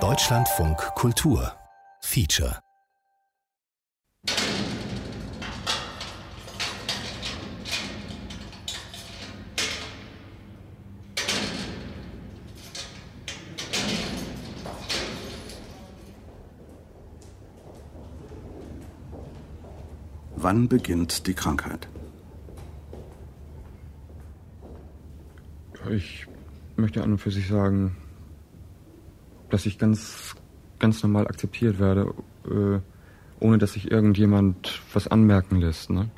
Deutschlandfunk Kultur Feature Wann beginnt die Krankheit? Ich möchte an und für sich sagen, dass ich ganz, ganz normal akzeptiert werde, äh, ohne dass sich irgendjemand was anmerken lässt. Ne?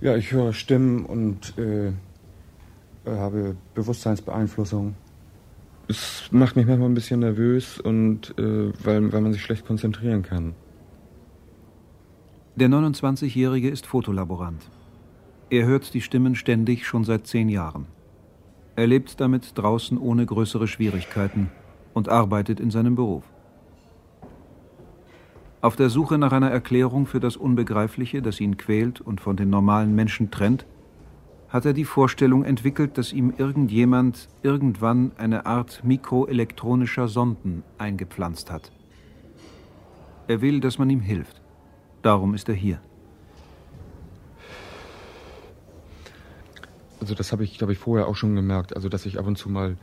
Ja, ich höre Stimmen und äh, habe Bewusstseinsbeeinflussung. Es macht mich manchmal ein bisschen nervös und äh, weil, weil man sich schlecht konzentrieren kann. Der 29-Jährige ist Fotolaborant. Er hört die Stimmen ständig schon seit zehn Jahren. Er lebt damit draußen ohne größere Schwierigkeiten und arbeitet in seinem Beruf. Auf der Suche nach einer Erklärung für das Unbegreifliche, das ihn quält und von den normalen Menschen trennt, hat er die Vorstellung entwickelt, dass ihm irgendjemand irgendwann eine Art mikroelektronischer Sonden eingepflanzt hat. Er will, dass man ihm hilft. Darum ist er hier. Also das habe ich, glaube ich, vorher auch schon gemerkt. Also dass ich ab und zu mal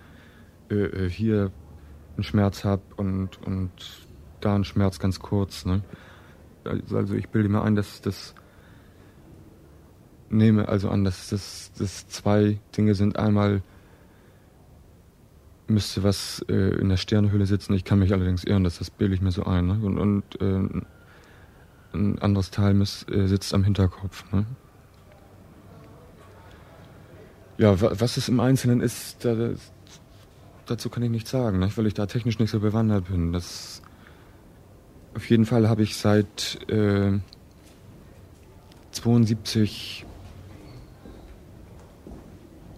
äh, äh, hier einen Schmerz habe und, und da einen Schmerz ganz kurz. Ne? Also ich bilde mir ein, dass das nehme also an, dass das, das zwei Dinge sind. Einmal müsste was äh, in der Sternenhöhle sitzen. Ich kann mich allerdings irren, dass das bilde ich mir so ein. Ne? Und, und äh, ein anderes Teil miss, äh, sitzt am Hinterkopf. Ne? Ja, was es im Einzelnen ist, da, dazu kann ich nichts sagen, ne? weil ich da technisch nicht so bewandert bin. Das, auf jeden Fall habe ich seit äh, 72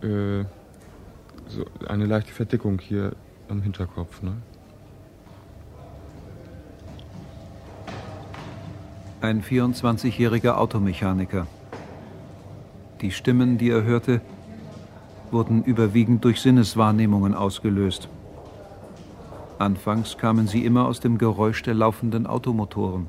äh, so eine leichte Verdickung hier am Hinterkopf. Ne? Ein 24-jähriger Automechaniker. Die Stimmen, die er hörte, wurden überwiegend durch Sinneswahrnehmungen ausgelöst. Anfangs kamen sie immer aus dem Geräusch der laufenden Automotoren.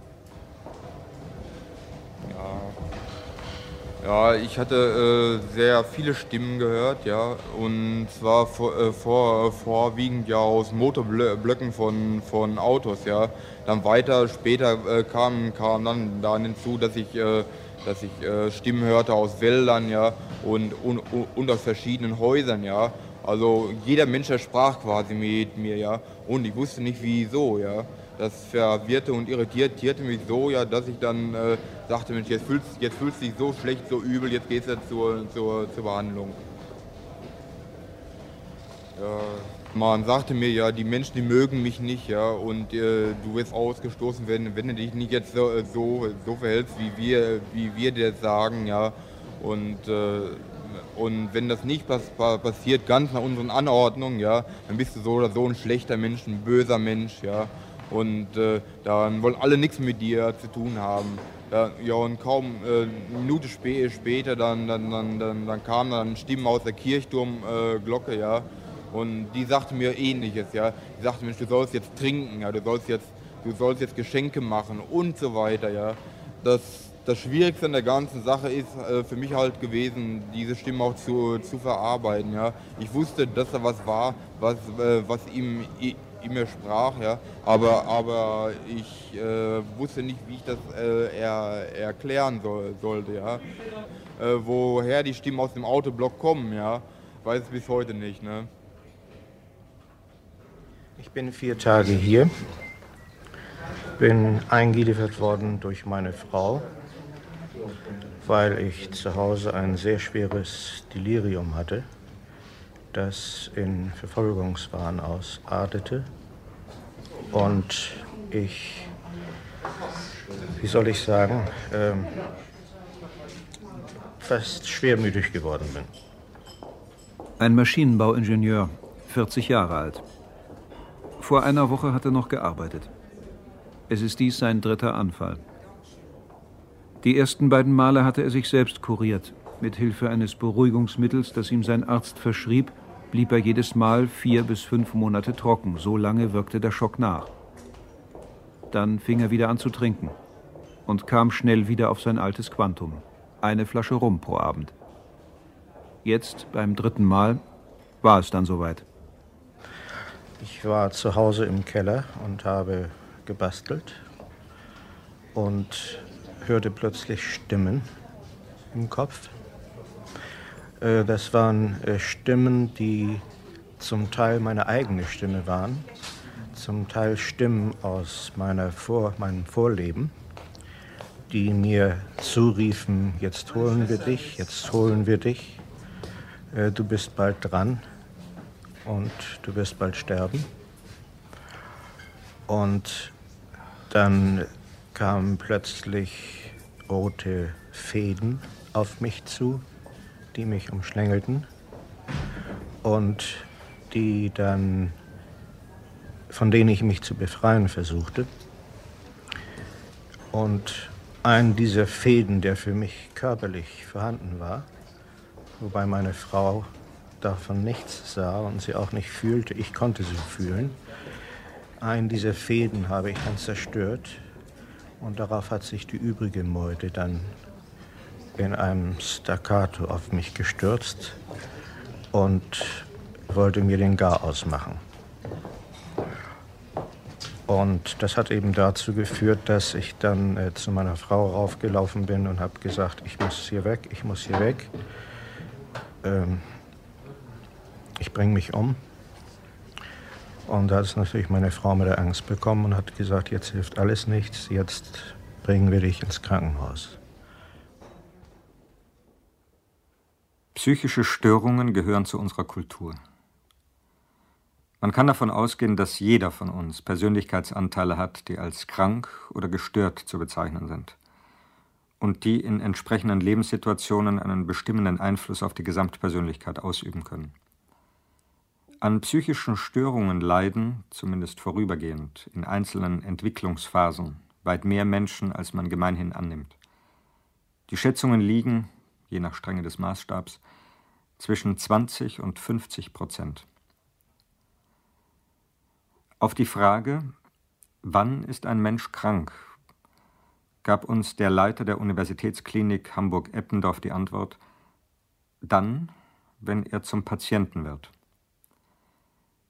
Ja, ich hatte äh, sehr viele Stimmen gehört, ja, und zwar vor, äh, vor, vorwiegend ja aus Motorblöcken von, von Autos, ja. Dann weiter später äh, kam, kam dann, dann hinzu, dass ich, äh, dass ich äh, Stimmen hörte aus Wäldern, ja, und, und, und aus verschiedenen Häusern, ja. Also jeder Mensch sprach quasi mit mir, ja, und ich wusste nicht wieso, ja. Das verwirrte und irritierte mich so, ja, dass ich dann äh, sagte, Mensch, jetzt fühlst, jetzt fühlst du dich so schlecht, so übel, jetzt gehst du zur, zur, zur Behandlung. Ja, man sagte mir ja, die Menschen, die mögen mich nicht, ja, und äh, du wirst ausgestoßen, wenn, wenn du dich nicht jetzt so, so, so verhältst, wie wir, wie wir dir sagen, ja. Und, äh, und wenn das nicht pass passiert, ganz nach unseren Anordnungen, ja, dann bist du so oder so ein schlechter Mensch, ein böser Mensch, ja. Und äh, dann wollen alle nichts mit dir zu tun haben. Ja, ja und kaum äh, eine Minute spä später, dann, dann, dann, dann, dann kamen dann Stimmen aus der Kirchturmglocke, äh, ja. Und die sagte mir ähnliches, ja. Die sagte, Mensch, du sollst jetzt trinken, ja, du sollst jetzt, du sollst jetzt Geschenke machen und so weiter, ja. Das, das Schwierigste an der ganzen Sache ist äh, für mich halt gewesen, diese Stimme auch zu, zu verarbeiten. Ja. Ich wusste, dass da was war, was, äh, was ihm mir sprach, ja. Aber, aber ich äh, wusste nicht, wie ich das äh, er, erklären soll, sollte, ja. Äh, woher die Stimmen aus dem Autoblock kommen, ja, weiß ich bis heute nicht, ne. Ich bin vier Tage hier, bin eingeliefert worden durch meine Frau, weil ich zu Hause ein sehr schweres Delirium hatte das in Verfolgungswahn ausartete und ich, wie soll ich sagen, ähm, fast schwermütig geworden bin. Ein Maschinenbauingenieur, 40 Jahre alt. Vor einer Woche hat er noch gearbeitet. Es ist dies sein dritter Anfall. Die ersten beiden Male hatte er sich selbst kuriert, mit Hilfe eines Beruhigungsmittels, das ihm sein Arzt verschrieb blieb er jedes Mal vier bis fünf Monate trocken. So lange wirkte der Schock nach. Dann fing er wieder an zu trinken und kam schnell wieder auf sein altes Quantum. Eine Flasche Rum pro Abend. Jetzt, beim dritten Mal, war es dann soweit. Ich war zu Hause im Keller und habe gebastelt und hörte plötzlich Stimmen im Kopf. Äh, das waren äh, Stimmen, die zum Teil meine eigene Stimme waren, zum Teil Stimmen aus meiner Vor meinem Vorleben, die mir zuriefen, jetzt holen wir dich, jetzt holen wir dich, äh, du bist bald dran und du wirst bald sterben. Und dann kamen plötzlich rote Fäden auf mich zu, die mich umschlängelten und die dann, von denen ich mich zu befreien versuchte. Und ein dieser Fäden, der für mich körperlich vorhanden war, wobei meine Frau davon nichts sah und sie auch nicht fühlte, ich konnte sie fühlen. Einen dieser Fäden habe ich dann zerstört und darauf hat sich die übrige Meute dann in einem Staccato auf mich gestürzt und wollte mir den Garaus machen. Und das hat eben dazu geführt, dass ich dann äh, zu meiner Frau raufgelaufen bin und habe gesagt, ich muss hier weg, ich muss hier weg. Ähm, ich bringe mich um. Und da ist natürlich meine Frau mit der Angst bekommen und hat gesagt, jetzt hilft alles nichts, jetzt bringen wir dich ins Krankenhaus. Psychische Störungen gehören zu unserer Kultur. Man kann davon ausgehen, dass jeder von uns Persönlichkeitsanteile hat, die als krank oder gestört zu bezeichnen sind und die in entsprechenden Lebenssituationen einen bestimmenden Einfluss auf die Gesamtpersönlichkeit ausüben können. An psychischen Störungen leiden, zumindest vorübergehend, in einzelnen Entwicklungsphasen weit mehr Menschen, als man gemeinhin annimmt. Die Schätzungen liegen, je nach Strenge des Maßstabs, zwischen 20 und 50 Prozent. Auf die Frage, wann ist ein Mensch krank, gab uns der Leiter der Universitätsklinik Hamburg-Eppendorf die Antwort, dann, wenn er zum Patienten wird.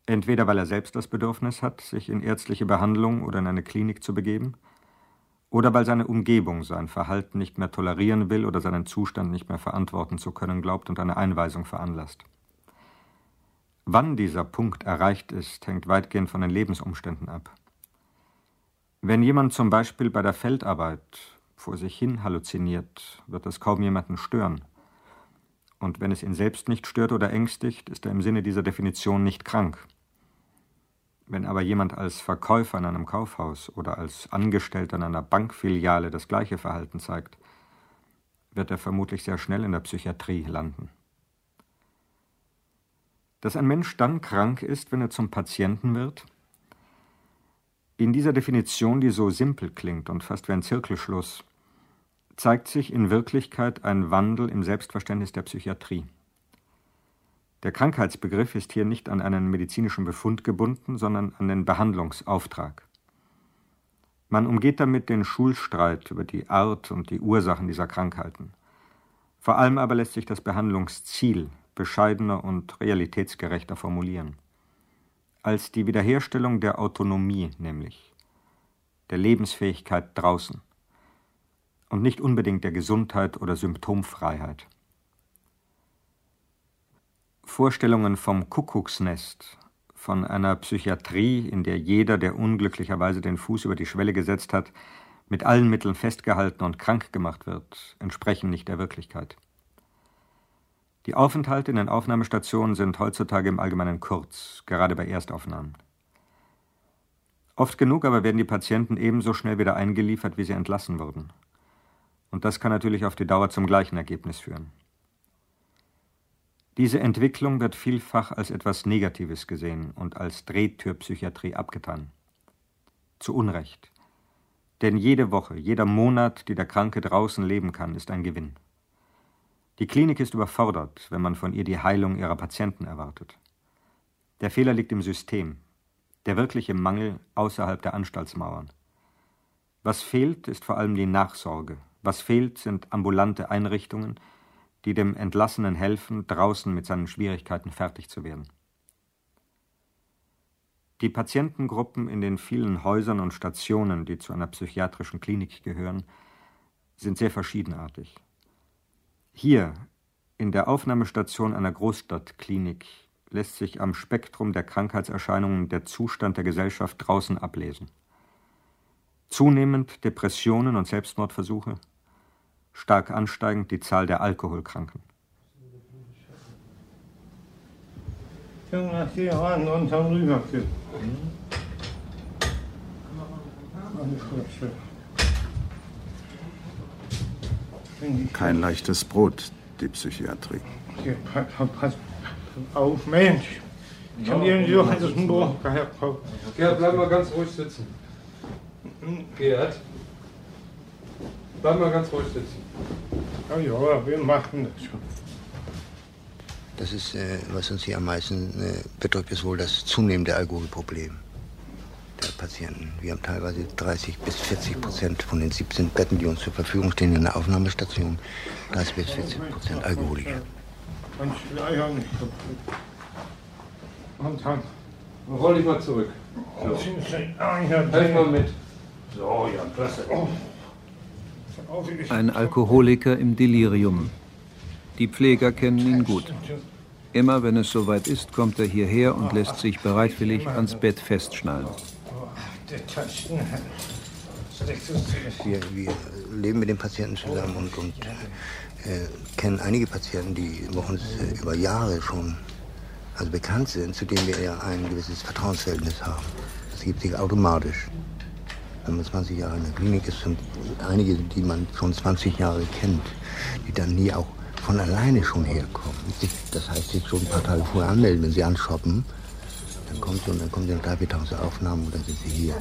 Entweder weil er selbst das Bedürfnis hat, sich in ärztliche Behandlung oder in eine Klinik zu begeben, oder weil seine Umgebung sein Verhalten nicht mehr tolerieren will oder seinen Zustand nicht mehr verantworten zu können glaubt und eine Einweisung veranlasst. Wann dieser Punkt erreicht ist, hängt weitgehend von den Lebensumständen ab. Wenn jemand zum Beispiel bei der Feldarbeit vor sich hin halluziniert, wird das kaum jemanden stören. Und wenn es ihn selbst nicht stört oder ängstigt, ist er im Sinne dieser Definition nicht krank. Wenn aber jemand als Verkäufer in einem Kaufhaus oder als Angestellter in einer Bankfiliale das gleiche Verhalten zeigt, wird er vermutlich sehr schnell in der Psychiatrie landen. Dass ein Mensch dann krank ist, wenn er zum Patienten wird? In dieser Definition, die so simpel klingt und fast wie ein Zirkelschluss, zeigt sich in Wirklichkeit ein Wandel im Selbstverständnis der Psychiatrie. Der Krankheitsbegriff ist hier nicht an einen medizinischen Befund gebunden, sondern an den Behandlungsauftrag. Man umgeht damit den Schulstreit über die Art und die Ursachen dieser Krankheiten. Vor allem aber lässt sich das Behandlungsziel bescheidener und realitätsgerechter formulieren. Als die Wiederherstellung der Autonomie nämlich, der Lebensfähigkeit draußen und nicht unbedingt der Gesundheit oder Symptomfreiheit. Vorstellungen vom Kuckucksnest, von einer Psychiatrie, in der jeder, der unglücklicherweise den Fuß über die Schwelle gesetzt hat, mit allen Mitteln festgehalten und krank gemacht wird, entsprechen nicht der Wirklichkeit. Die Aufenthalte in den Aufnahmestationen sind heutzutage im Allgemeinen kurz, gerade bei Erstaufnahmen. Oft genug aber werden die Patienten ebenso schnell wieder eingeliefert, wie sie entlassen wurden. Und das kann natürlich auf die Dauer zum gleichen Ergebnis führen. Diese Entwicklung wird vielfach als etwas Negatives gesehen und als Drehtürpsychiatrie abgetan. Zu Unrecht. Denn jede Woche, jeder Monat, die der Kranke draußen leben kann, ist ein Gewinn. Die Klinik ist überfordert, wenn man von ihr die Heilung ihrer Patienten erwartet. Der Fehler liegt im System, der wirkliche Mangel außerhalb der Anstaltsmauern. Was fehlt, ist vor allem die Nachsorge. Was fehlt, sind ambulante Einrichtungen, die dem Entlassenen helfen, draußen mit seinen Schwierigkeiten fertig zu werden. Die Patientengruppen in den vielen Häusern und Stationen, die zu einer psychiatrischen Klinik gehören, sind sehr verschiedenartig. Hier, in der Aufnahmestation einer Großstadtklinik, lässt sich am Spektrum der Krankheitserscheinungen der Zustand der Gesellschaft draußen ablesen. Zunehmend Depressionen und Selbstmordversuche, stark ansteigend die Zahl der Alkoholkranken. Kein leichtes Brot, die Psychiatrie. Auf Mensch. Ich kann dir nicht durch das Buch herkommen. Gerhard, bleib mal ganz ruhig sitzen. Gerhard, bleib mal ganz ruhig sitzen. Ja, ja, wir machen das schon. Das ist, äh, was uns hier am meisten äh, bedrückt, ist wohl das zunehmende Alkoholproblem der Patienten. Wir haben teilweise 30 bis 40 Prozent von den 17 Betten, die uns zur Verfügung stehen in der Aufnahmestation, 30 bis 40 Prozent Alkoholiker. Und dann. Roll dich mal zurück. So. Helf mal mit. So, ja, klasse. Ein Alkoholiker im Delirium. Die Pfleger kennen ihn gut. Immer wenn es soweit ist, kommt er hierher und lässt sich bereitwillig ans Bett festschnallen. Wir, wir leben mit den Patienten zusammen und, und äh, kennen einige Patienten, die bei uns äh, über Jahre schon also bekannt sind, zu denen wir ja ein gewisses Vertrauensverhältnis haben. Das gibt sich automatisch. Wenn man 20 Jahre in der Klinik ist, sind einige, die man schon 20 Jahre kennt, die dann nie auch von alleine schon herkommen. Das heißt, sich schon ein paar Tage vorher anmelden, wenn sie anshoppen. Dann kommt sie und dann kommen sie nach drei, vier Tage zur Aufnahme und dann sind sie hier.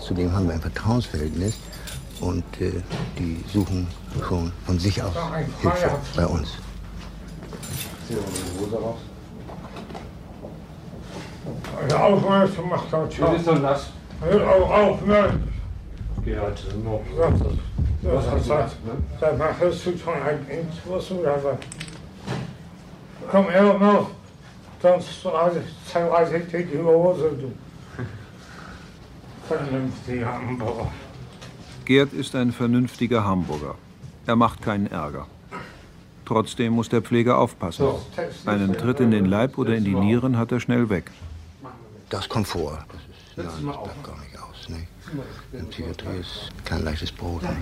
Zudem haben wir ein Vertrauensverhältnis und äh, die suchen schon von sich aus Hilfe bei uns. Hör auf, mal zu machen, Was ist denn das? Hör auf, auf, ne? Gerhard, noch. Das hast du gesagt, ne? Da machst du schon ein Intus oder was? Komm her noch, sonst zeitweise ich die Hose, du. Vernünftiger Hamburger. Gerd ist ein vernünftiger Hamburger. Er macht keinen Ärger. Trotzdem muss der Pfleger aufpassen. Einen Tritt in den Leib oder in die Nieren hat er schnell weg. Das kommt vor. Ja, das bleibt gar nicht aus. Ne? In Psychiatrie ist kein leichtes Brot. Ne?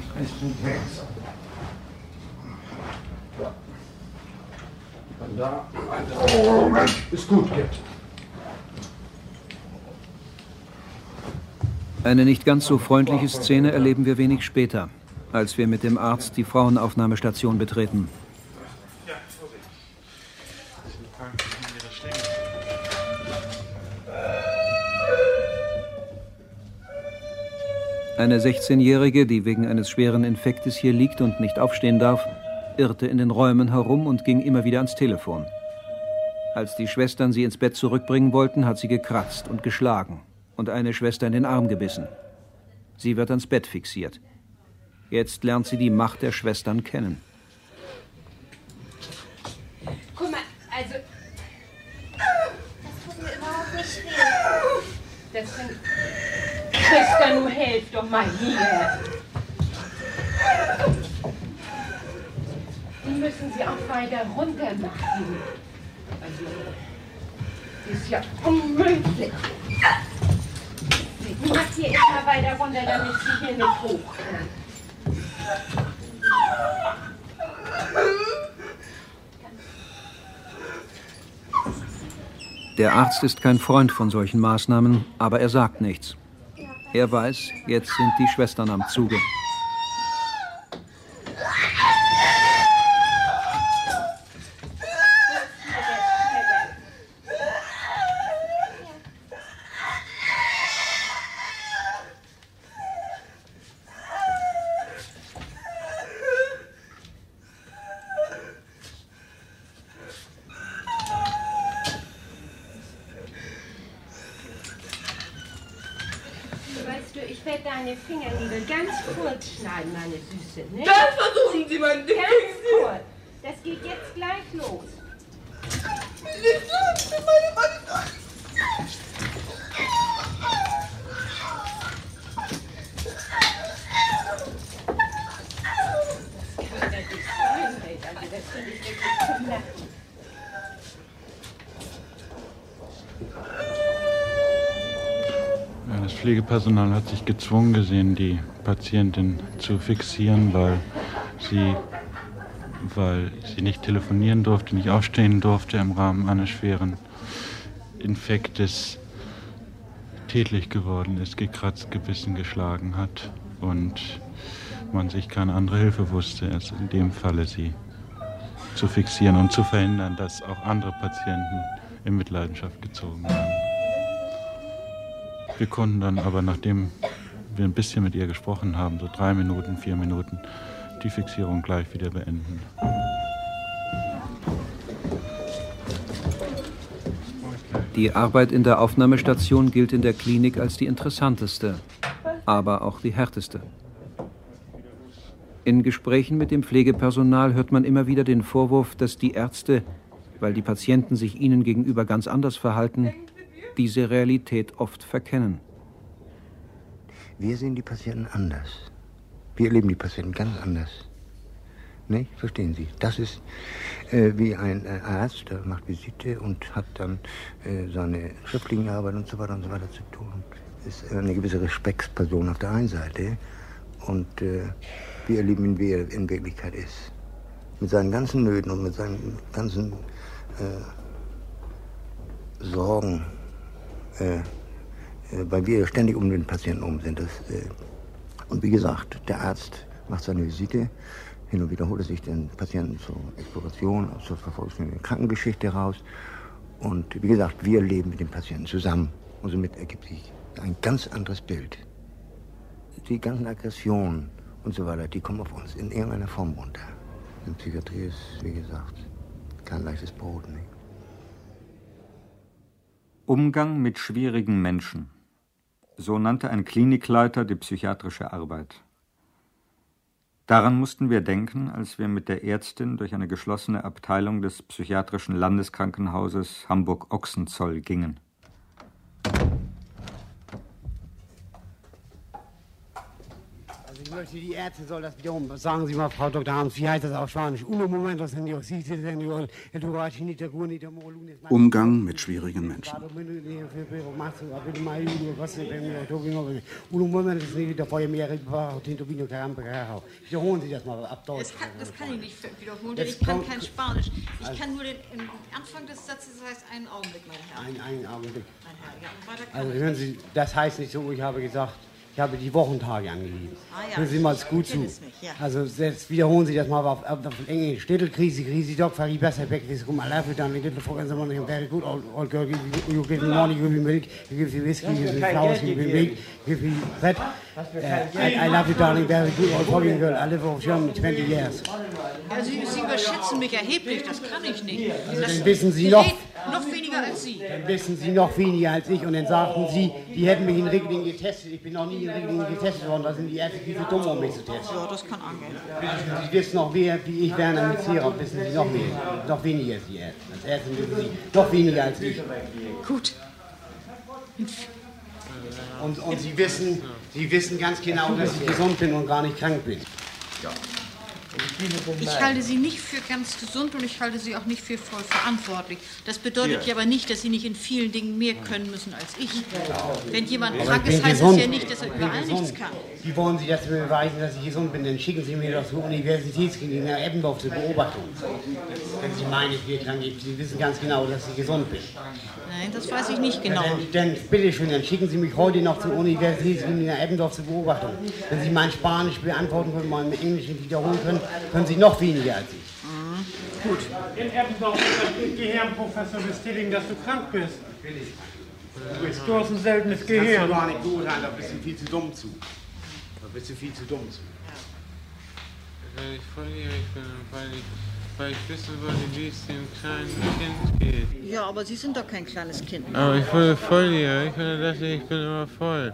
Da. Oh, ist gut, Gerd. Eine nicht ganz so freundliche Szene erleben wir wenig später, als wir mit dem Arzt die Frauenaufnahmestation betreten. Eine 16-Jährige, die wegen eines schweren Infektes hier liegt und nicht aufstehen darf, irrte in den Räumen herum und ging immer wieder ans Telefon. Als die Schwestern sie ins Bett zurückbringen wollten, hat sie gekratzt und geschlagen und eine Schwester in den Arm gebissen. Sie wird ans Bett fixiert. Jetzt lernt sie die Macht der Schwestern kennen. Guck mal, also. Das tut mir überhaupt nicht weh. Deswegen. Schwester, nur helf doch mal hier. Die müssen sie auch weiter runter machen. Also. Ist ja unmöglich. Mach hier immer weiter runter, damit sie hier nicht hoch kann. Der Arzt ist kein Freund von solchen Maßnahmen, aber er sagt nichts. Er weiß, jetzt sind die Schwestern am Zuge. Meine Süße. Ne? Das versuchen Sie, mein Ding. Ganz kurz. Das geht jetzt gleich los. Das kann ja nicht sein, ey. Also das finde ich wirklich zum Lachen. Ja, das Pflegepersonal hat sich gezwungen gesehen, die Patientin zu fixieren, weil sie, weil sie nicht telefonieren durfte, nicht aufstehen durfte im Rahmen eines schweren Infektes, tätlich geworden ist, gekratzt, gebissen, geschlagen hat und man sich keine andere Hilfe wusste, als in dem Falle sie zu fixieren und zu verhindern, dass auch andere Patienten in Mitleidenschaft gezogen werden. Wir konnten dann aber, nachdem wir ein bisschen mit ihr gesprochen haben, so drei Minuten, vier Minuten, die Fixierung gleich wieder beenden. Die Arbeit in der Aufnahmestation gilt in der Klinik als die interessanteste, aber auch die härteste. In Gesprächen mit dem Pflegepersonal hört man immer wieder den Vorwurf, dass die Ärzte, weil die Patienten sich ihnen gegenüber ganz anders verhalten, diese Realität oft verkennen. Wir sehen die Patienten anders. Wir erleben die Patienten ganz anders. Nicht? Verstehen Sie? Das ist äh, wie ein äh, Arzt, der macht Visite und hat dann äh, seine schriftlichen Arbeit und so weiter und so weiter zu tun. Ist eine gewisse Respektsperson auf der einen Seite und äh, wir erleben ihn, wie er in Wirklichkeit ist. Mit seinen ganzen Nöten und mit seinen ganzen äh, Sorgen, weil wir ständig um den Patienten um sind. Das, äh, und wie gesagt, der Arzt macht seine Visite, hin und wieder holt er sich den Patienten zur Exploration, zur verfolgenden Krankengeschichte raus. Und wie gesagt, wir leben mit dem Patienten zusammen. Und somit ergibt sich ein ganz anderes Bild. Die ganzen Aggressionen und so weiter, die kommen auf uns in irgendeiner Form runter. In Psychiatrie ist, wie gesagt, kein leichtes Brot. Nicht? Umgang mit schwierigen Menschen. So nannte ein Klinikleiter die psychiatrische Arbeit. Daran mussten wir denken, als wir mit der Ärztin durch eine geschlossene Abteilung des psychiatrischen Landeskrankenhauses Hamburg-Ochsenzoll gingen. Also ich möchte, die Ärzte soll das wiederum. Sagen Sie mal, Frau Dr. Harms, wie heißt das auf Spanisch? Umgang mit schwierigen Menschen. Wiederholen Sie das mal ab Deutsch. Das kann, das kann ich nicht wiederholen, denn ich kann kein Spanisch. Ich Also- kann nur den im Anfang des Satzes, das heißt einen Augenblick, mein Herr. Ein, einen Augenblick. Mein Herr, ja, und weiter kann Also hören. Sie, das heißt nicht so, ich habe gesagt, ich habe die Wochentage angegeben. Ah, ja. Hören Sie mal gut zu. nicht, ja. Also jetzt wiederholen Sie das mal auf, auf, auf Englisch. Städtelkrise, Krise, Doc, Fari, besser weg, this come alive, dann little fucking someone very good, old, old girl, give you, you give me money, you give me milk, you give me whiskey, you give me flowers, you give me milk, you give me bread. Uh, I, I love you, darling, very good, old fucking girl, I live over Germany 20 years. Ja, Sie, überschätzen mich erheblich, das kann ich nicht. Das, Dann wissen Sie Sie noch- reden noch weniger als Sie. Dann wissen Sie noch weniger als ich und dann sagten Sie, die hätten mich in Regelingen getestet. Ich bin noch nie in Regelingen getestet worden. Da sind die Ärzte viel zu dumm, um mich zu testen. Ja, das kann angehen. Sie wissen noch mehr, wie ich Werner mit Serum, wissen Sie noch mehr. Noch weniger als die Ärzte. Als Ärzte wissen Sie noch weniger als ich. Gut. Und, und Sie, wissen, Sie wissen ganz genau, dass ich gesund bin und gar nicht krank bin. Ich halte Sie nicht für ganz gesund und ich halte Sie auch nicht für voll verantwortlich. Das bedeutet Ja. ja aber nicht, dass Sie nicht in vielen Dingen mehr können müssen als ich. Wenn jemand krank ist, heißt es ja nicht, dass er überall nichts kann. Wie wollen Sie das beweisen, dass ich gesund bin? Dann schicken Sie mir doch zur Universitätsklinik nach Eppendorf zur Beobachtung. Wenn Sie meinen, ich bin krank, Sie wissen ganz genau, dass ich gesund bin. Nein, das weiß ich nicht genau. Dann, dann bitteschön, dann schicken Sie mich heute noch zur Universitätsklinik nach Eppendorf zur Beobachtung. Wenn Sie mein Spanisch beantworten können, mein Englisch nicht wiederholen können, können Sie noch weniger als ich. Gut. In Eppendorf ist das Gehirnprofessor bestätigen, dass du krank bist. Du hast ein seltenes Das kannst Gehirn. du gar nicht beurteilen, da bist du viel zu dumm zu. Bist du viel zu dumm zu. Ich ihr, ich bin, weil ich weil ich wissen wollte, wie es dem kleinen Kind geht. Ja, aber Sie sind doch kein kleines Kind. Aber ich wurde volljährig und dann dachte ich, ich bin immer voll.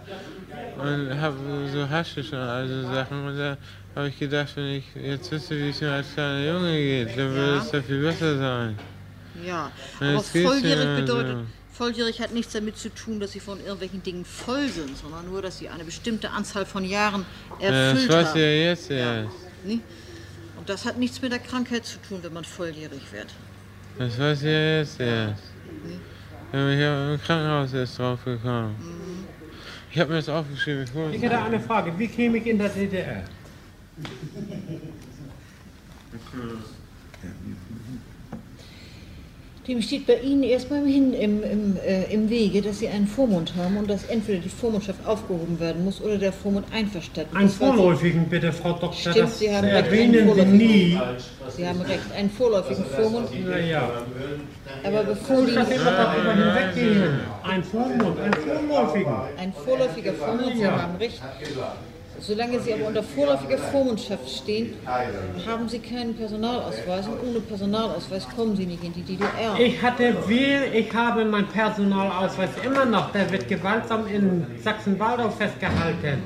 Und habe so Haschisch und all so Sachen. Und da habe ich gedacht, wenn ich jetzt wüsste, wie es mir als kleiner Junge geht, dann würde es doch viel besser sein. Ja, Und aber volljährig bedeutet, so. Volljährig hat nichts damit zu tun, dass Sie von irgendwelchen Dingen voll sind, sondern nur, dass Sie eine bestimmte Anzahl von Jahren Ja, das erfüllt weiß haben. ich ja jetzt erst. Ne? Und das hat nichts mit der Krankheit zu tun, wenn man volljährig wird. Das weiß ich ja jetzt erst. Ja, ich habe im Krankenhaus erst drauf gekommen. Ich habe mir das aufgeschrieben. Ich Ich hätte eine Frage. Wie käme ich in der DDR? Dem steht bei Ihnen erstmal hin im, im, äh, im Wege, dass Sie einen Vormund haben und dass entweder die Vormundschaft aufgehoben werden muss oder der Vormund einverstanden Einen vorläufigen, bitte, Frau Doktor. Stimmt, das Sie haben recht. erwähnen Sie nie. Sie haben recht, einen vorläufigen Vormund. Na ja. Aber bevor die. Das immer darüber hinweggehen. Ein Vormund, ein vorläufigen. Ein vorläufiger Vormund, Sie Ja. haben recht. Solange Sie aber unter vorläufiger Vormundschaft stehen, haben Sie keinen Personalausweis und ohne Personalausweis kommen Sie nicht in die DDR. Ich hatte will, ich habe meinen Personalausweis immer noch. Der wird gewaltsam in Sachsen-Waldau festgehalten.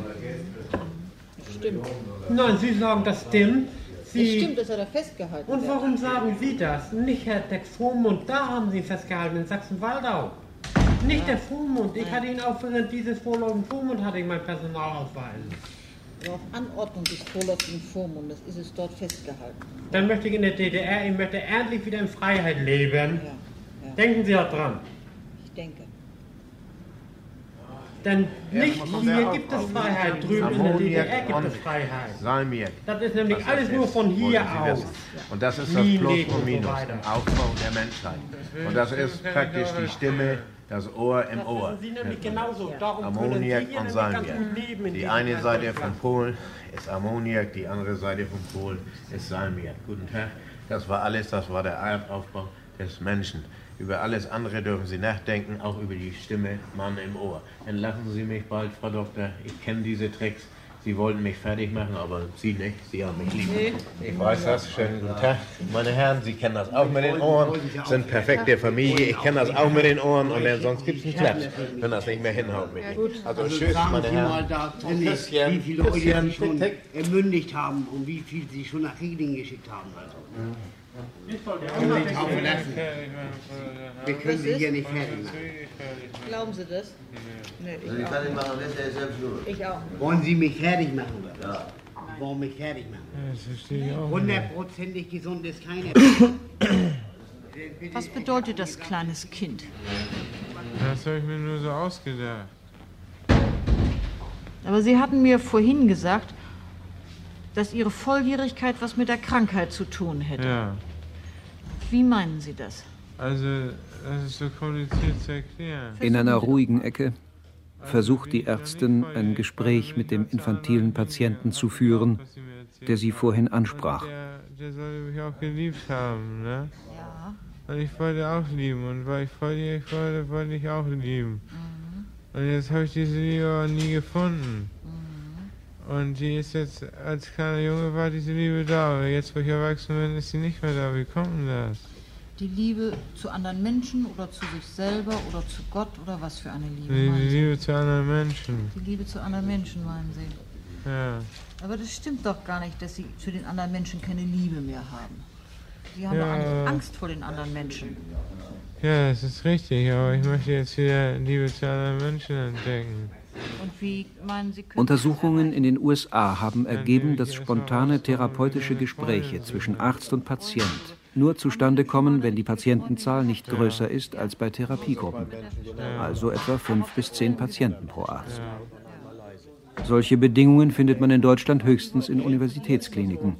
Stimmt. Nein, Sie sagen, das stimmt. Es Sie stimmt, dass er da festgehalten Und wird. warum sagen Sie das? Nicht Herr der Vormund, da haben Sie ihn festgehalten, in Sachsen-Waldau. Nicht der Vormund. Ich hatte ihn auch während dieses vorläufigen Vormund hatte ich meinen Personalausweis. Auf Anordnung des vorläufigen Vormundes ist es dort festgehalten. Dann möchte ich in der DDR, ich möchte endlich wieder in Freiheit leben. ja. Denken Sie daran. Ich denke. Denn nicht hier gibt es. Freiheit, drüben in der DDR gibt es Freiheit. Salmiak. Das ist nämlich Was alles das nur von hier aus. Und das ist das Plus und Minus im Aufbau der Menschheit. Und das ist praktisch die Stimme, das Ohr im Das Ohr. Sie nämlich genauso. Darum Ammoniak und Salmiak. Die eine Seite von. Polen ist Ammoniak, die andere Seite von Polen ist Salmiak. Guten Tag. Das war alles, das war der Erdaufbau des Menschen. Über alles andere dürfen Sie nachdenken, auch über die Stimme Mann im Ohr. Entlassen Sie mich bald, Frau Doktor. Ich kenne diese Tricks. Sie wollten mich fertig machen, aber Sie nicht. Sie haben mich lieb. Nee. Ich weiß das. Schönen guten Tag, meine Herren. Sie kennen das auch mit den Ohren. Sind perfekte Familie. Ich kenne das auch mit den Ohren. Und dann, sonst gibt es einen Klaps, wenn das nicht mehr hinhaut mit Ihnen. Also tschüss, meine Sie mal Herren. wie viele Leute Sie schon ermündigt haben und wie viel Sie schon nach Rieding geschickt haben. Also. Ich Können lassen. Wir können Sie hier nicht fertig machen. Glauben Sie das? Nee, Wenn Sie ich fertig auch. machen, lässt er selbst los. Ich auch. Wollen Sie mich fertig machen? Ja. Wollen mich fertig machen? Das verstehe ich auch. Hundertprozentig gesund ist keiner. Was bedeutet das kleines Kind? Das habe ich mir nur so ausgedacht. Aber Sie hatten mir vorhin gesagt, dass Ihre Volljährigkeit was mit der Krankheit zu tun hätte. Ja. Wie meinen Sie das? Also, das ist so kompliziert zu erklären. In einer ruhigen Ecke versucht die Ärztin, ein Gespräch mit dem infantilen Patienten zu führen, der sie vorhin ansprach. Der, der sollte mich auch geliebt haben, ne? Ja. Und ich wollte auch lieben. Und weil ich volljährig wollte, wollte ich auch lieben. Und jetzt habe ich diese Liebe aber nie gefunden. Und die ist jetzt, als kleiner Junge war diese Liebe da. Aber jetzt, wo ich erwachsen bin, ist sie nicht mehr da. Wie kommt denn das? Die Liebe zu anderen Menschen oder zu sich selber oder zu Gott oder was für eine Liebe Die, die? Liebe zu anderen Menschen. Die Liebe zu anderen Menschen meinen Sie? Ja. Aber das stimmt doch gar nicht, dass Sie zu den anderen Menschen keine Liebe mehr haben. Sie haben doch Ja. eigentlich Angst vor den anderen Menschen. Ja, das ist richtig. Aber ich möchte jetzt wieder Liebe zu anderen Menschen entdecken. Untersuchungen in den USA haben ergeben, dass spontane therapeutische Gespräche zwischen Arzt und Patient nur zustande kommen, wenn die Patientenzahl nicht größer ist als bei Therapiegruppen, also etwa fünf bis zehn Patienten pro Arzt. Solche Bedingungen findet man in Deutschland höchstens in Universitätskliniken.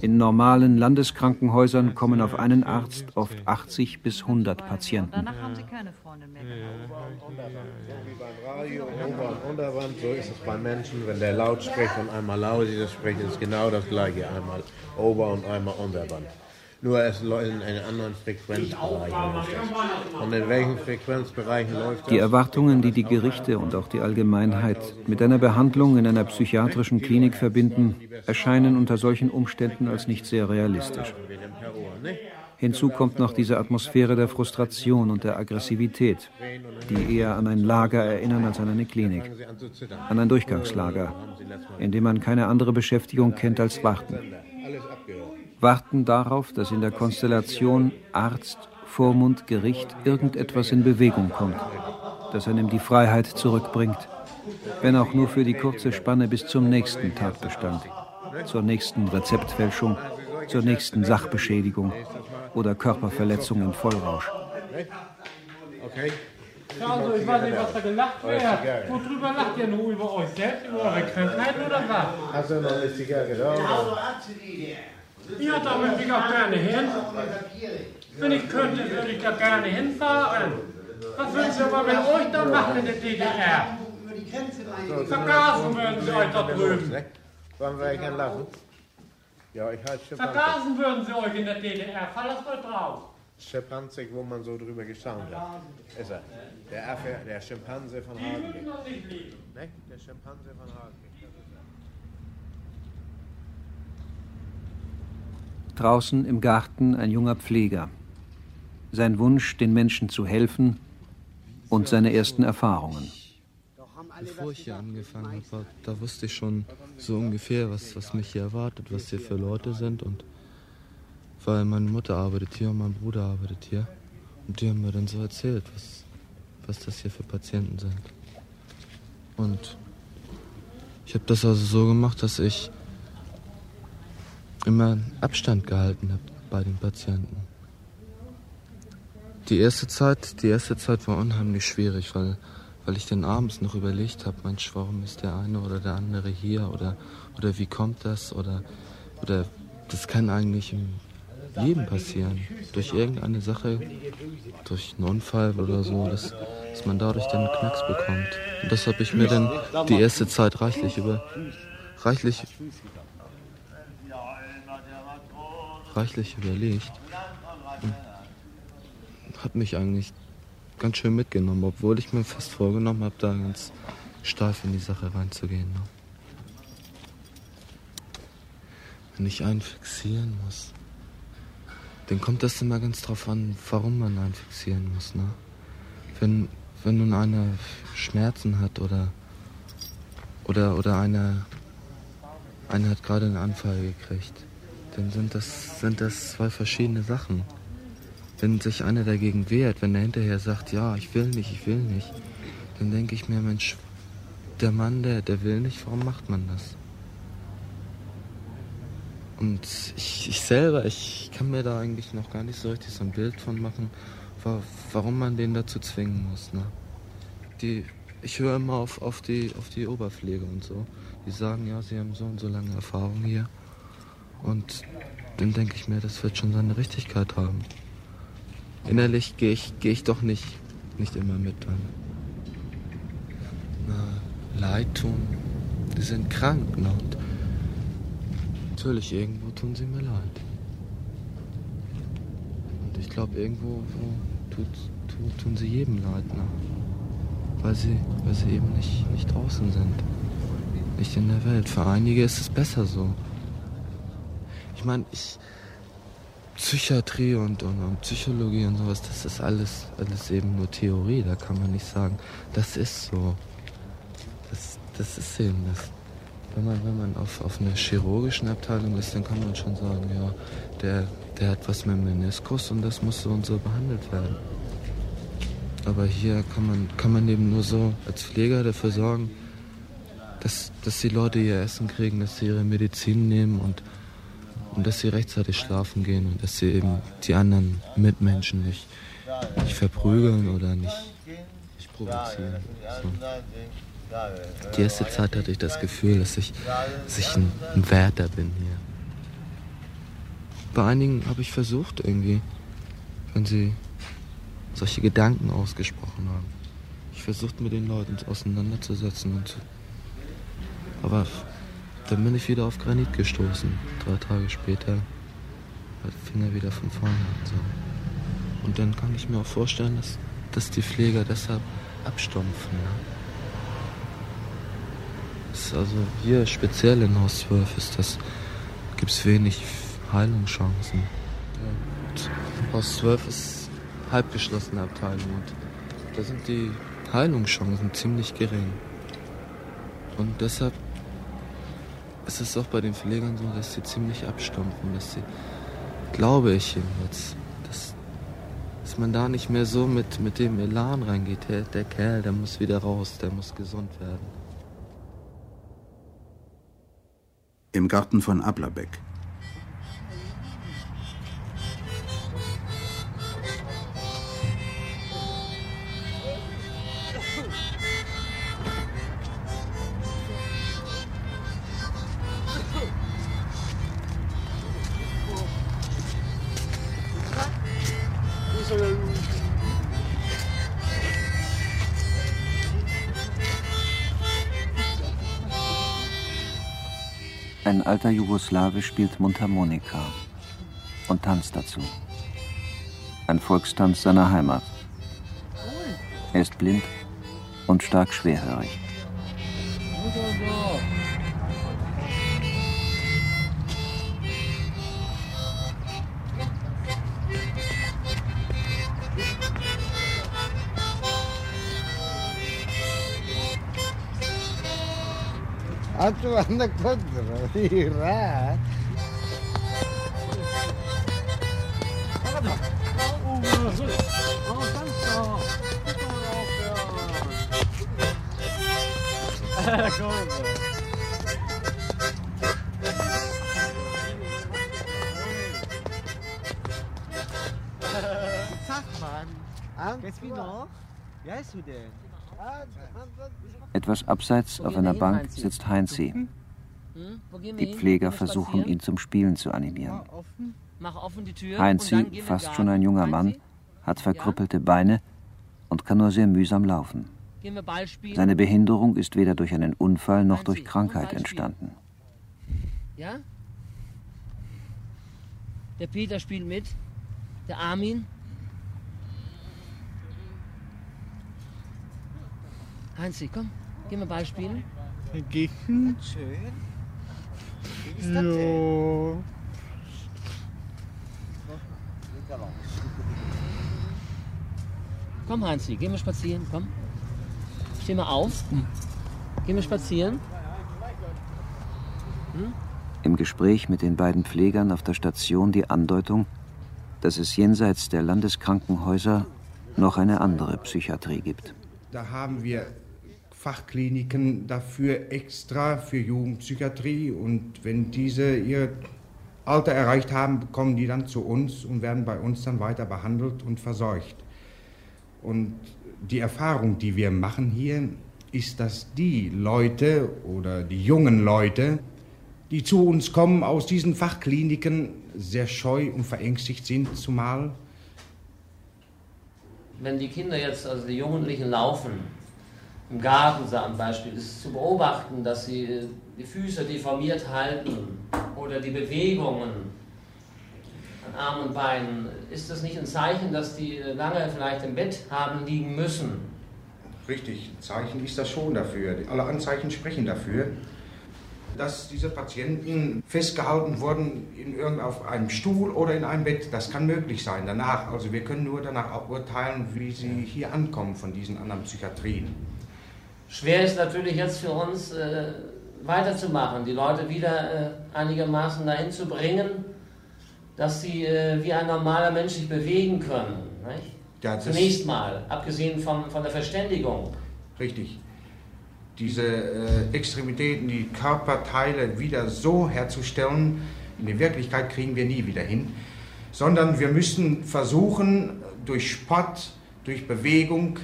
In normalen Landeskrankenhäusern kommen auf einen Arzt oft 80 bis 100 Patienten. Danach haben Sie keine Freundin mehr. Wie beim Radio, Ober- und Unterwand, so ist es beim Menschen. Wenn der laut spricht und einmal spricht, ist es genau das gleiche. Einmal Ober- und einmal Unterwand. Nur es läuft in einen anderen Frequenzbereich. Und in welchen Frequenzbereichen läuft das? Die Erwartungen, die die Gerichte und auch die Allgemeinheit mit einer Behandlung in einer psychiatrischen Klinik verbinden, erscheinen unter solchen Umständen als nicht sehr realistisch. Hinzu kommt noch diese Atmosphäre der Frustration und der Aggressivität, die eher an ein Lager erinnern als an eine Klinik. An ein Durchgangslager, in dem man keine andere Beschäftigung kennt als Warten warten darauf, dass in der Konstellation Arzt, Vormund, Gericht irgendetwas in Bewegung kommt, das einem die Freiheit zurückbringt, wenn auch nur für die kurze Spanne bis zum nächsten Tatbestand, zur nächsten Rezeptfälschung, zur nächsten Sachbeschädigung oder Körperverletzung im Vollrausch. Okay. Also, ich weiß nicht, was da gelacht wird. Worüber lacht ihr nur über euch selbst, über eure Krankheit oder was? Hast du noch eine Zigarre da? Ja, da möchte ich auch gerne hin. Wenn ich könnte, würde ich da gerne hinfahren. Was würden Sie aber mit euch da machen in der DDR? Vergasen würden Sie euch da drüben. Wollen wir euch lachen? Ja, ich halte Schimpanse. Vergasen würden Sie euch in der DDR. Das mal drauf. Schimpanse, wo man so drüber gestaunt hat. Ist er. Der Affe, der Schimpanse von Die Hagen. würden noch nicht leben. Ne? Der Schimpanse von Hagen. Draußen im Garten ein junger Pfleger. Sein Wunsch, den Menschen zu helfen und seine ersten Erfahrungen. Bevor ich hier angefangen habe, da wusste ich schon so ungefähr, was, was mich hier erwartet, was hier für Leute sind. Und weil meine Mutter arbeitet hier und mein Bruder arbeitet hier. Und die haben mir dann so erzählt, was, was das hier für Patienten sind. Und ich habe das also so gemacht, dass ich immer Abstand gehalten habe bei den Patienten. Die erste Zeit, die erste Zeit war unheimlich schwierig, weil, weil ich dann abends noch überlegt habe, Mensch, warum ist der eine oder der andere hier oder, oder wie kommt das oder, oder das kann eigentlich im jedem passieren. Durch irgendeine Sache, durch einen Unfall oder so, dass, dass man dadurch dann einen Knacks bekommt. Und das habe ich mir dann die erste Zeit reichlich über reichlich reichlich überlegt und hat mich eigentlich ganz schön mitgenommen, obwohl ich mir fest vorgenommen habe, da ganz steif in die Sache reinzugehen. Ne? Wenn ich einen fixieren muss, dann kommt das immer ganz drauf an, warum man einen fixieren muss. Ne? Wenn, wenn nun einer Schmerzen hat oder, oder, oder einer, einer hat gerade einen Anfall gekriegt, dann sind das, sind das zwei verschiedene Sachen. Wenn sich einer dagegen wehrt, wenn er hinterher sagt, ja, ich will nicht, ich will nicht, dann denke ich mir, Mensch, der Mann, der, der will nicht, warum macht man das? Und ich, ich selber, ich kann mir da eigentlich noch gar nicht so richtig so ein Bild von machen, wa- warum man den dazu zwingen muss. Ne? Die, ich höre immer auf, auf, die, auf die Oberpflege und so. Die sagen, ja, sie haben so und so lange Erfahrung hier. Und dann denke ich mir, das wird schon seine Richtigkeit haben. Innerlich gehe ich, gehe ich doch nicht, nicht immer mit dann. Na, leid tun. Die sind krank, ne? Und natürlich, irgendwo tun sie mir leid. Und ich glaube, irgendwo wo tut, tut, tun sie jedem leid, ne? Weil sie, weil sie eben nicht, nicht draußen sind. Nicht in der Welt. Für einige ist es besser so. Ich meine, ich. Psychiatrie und, und, und Psychologie und sowas, das ist alles, alles eben nur Theorie. Da kann man nicht sagen, das ist so. Das, das ist eben das. Wenn man, wenn man auf, auf einer chirurgischen Abteilung ist, dann kann man schon sagen, ja, der, der hat was mit Meniskus und das muss so und so behandelt werden. Aber hier kann man, kann man eben nur so als Pfleger dafür sorgen, dass, dass die Leute ihr Essen kriegen, dass sie ihre Medizin nehmen und, und dass sie rechtzeitig schlafen gehen und dass sie eben die anderen Mitmenschen nicht, nicht verprügeln oder nicht, nicht provozieren. So. Die erste Zeit hatte ich das Gefühl, dass ich, dass ich ein, ein Wärter bin hier. Bei einigen habe ich versucht irgendwie, wenn sie solche Gedanken ausgesprochen haben. Ich versucht mit den Leuten auseinanderzusetzen und zu aber dann bin ich wieder auf Granit gestoßen, drei Tage später. fing er wieder von vorne an. So. Und dann kann ich mir auch vorstellen, dass, dass die Pfleger deshalb abstumpfen. Ne? Also hier speziell in Haus 12 ist das, gibt es wenig Heilungschancen. Ja, Haus 12 ist halbgeschlossene Abteilung und da sind die Heilungschancen ziemlich gering. Und deshalb ist es auch bei den Pflegern so, dass sie ziemlich abstumpfen, dass sie, glaube ich jedenfalls, dass, dass man da nicht mehr so mit, mit dem Elan reingeht. Der, der Kerl, der muss wieder raus, der muss gesund werden. Im Garten von Ablerbeck. Ein alter Jugoslawe spielt Mundharmonika und tanzt dazu. Ein Volkstanz seiner Heimat. Er ist blind und stark schwerhörig. ಅದು ಅಂದ ಕೊದ್ರು ಈಗ Sag mal, Antua. Gespino, wie heißt du denn? Etwas abseits auf einer Bank sitzt Heinzi. Hm? Die Pfleger versuchen, ihn zum Spielen zu animieren. Heinzi, fast schon ein junger Mann, hat verkrüppelte Beine und kann nur sehr mühsam laufen. Seine Behinderung ist weder durch einen Unfall noch durch Krankheit entstanden. Ja? Der Peter spielt mit. Der Armin. Heinzi, komm. Gehen wir Ball spielen. Gehen? Schön. Wie ist das? Komm, Heinzi, gehen wir spazieren. Komm. Steh mal auf. Gehen wir spazieren. Hm? Im Gespräch mit den beiden Pflegern auf der Station die Andeutung, dass es jenseits der Landeskrankenhäuser noch eine andere Psychiatrie gibt. Da haben wir Fachkliniken dafür extra für Jugendpsychiatrie und wenn diese ihr Alter erreicht haben, kommen die dann zu uns und werden bei uns dann weiter behandelt und versorgt. Und die Erfahrung, die wir machen hier, ist, dass die Leute oder die jungen Leute, die zu uns kommen aus diesen Fachkliniken, sehr scheu und verängstigt sind, zumal Wenn die Kinder jetzt, also die Jugendlichen laufen, im Garten zum Beispiel, ist zu beobachten, dass sie äh, die Füße deformiert halten oder die Bewegungen an Armen und Beinen. Ist das nicht ein Zeichen, dass die äh, lange vielleicht im Bett haben liegen müssen? Richtig, Zeichen ist das schon dafür. Alle Anzeichen sprechen dafür, dass diese Patienten festgehalten wurden in auf einem Stuhl oder in einem Bett. Das kann möglich sein danach. Also wir können nur danach urteilen, wie sie hier ankommen von diesen anderen Psychiatrien. Schwer ist natürlich jetzt für uns äh, weiterzumachen, die Leute wieder äh, einigermaßen dahin zu bringen, dass sie äh, wie ein normaler Mensch sich bewegen können. Ja, Zunächst mal, abgesehen von, von der Verständigung. Richtig. Diese äh, Extremitäten, die Körperteile wieder so herzustellen, in der Wirklichkeit kriegen wir nie wieder hin, sondern wir müssen versuchen, durch Sport, durch Bewegung,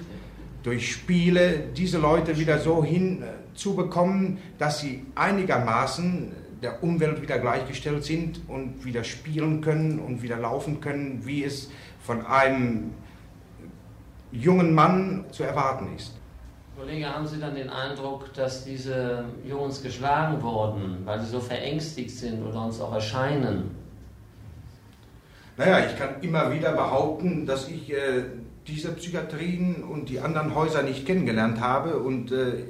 durch Spiele, diese Leute wieder so hinzubekommen, dass sie einigermaßen der Umwelt wieder gleichgestellt sind und wieder spielen können und wieder laufen können, wie es von einem jungen Mann zu erwarten ist. Kollege, haben Sie dann den Eindruck, dass diese Jungs geschlagen wurden, weil sie so verängstigt sind oder uns auch erscheinen? Naja, ich kann immer wieder behaupten, dass ich äh, diese Psychiatrien und die anderen Häuser nicht kennengelernt habe und äh,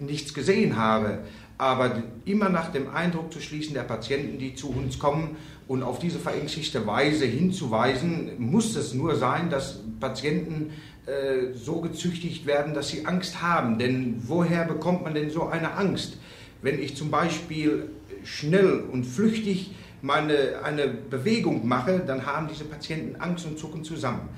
nichts gesehen habe. Aber immer nach dem Eindruck zu schließen der Patienten, die zu uns kommen und auf diese verängstigte Weise hinzuweisen, muss es nur sein, dass Patienten äh, so gezüchtigt werden, dass sie Angst haben. Denn woher bekommt man denn so eine Angst? Wenn ich zum Beispiel schnell und flüchtig meine, eine Bewegung mache, dann haben diese Patienten Angst und zucken zusammen.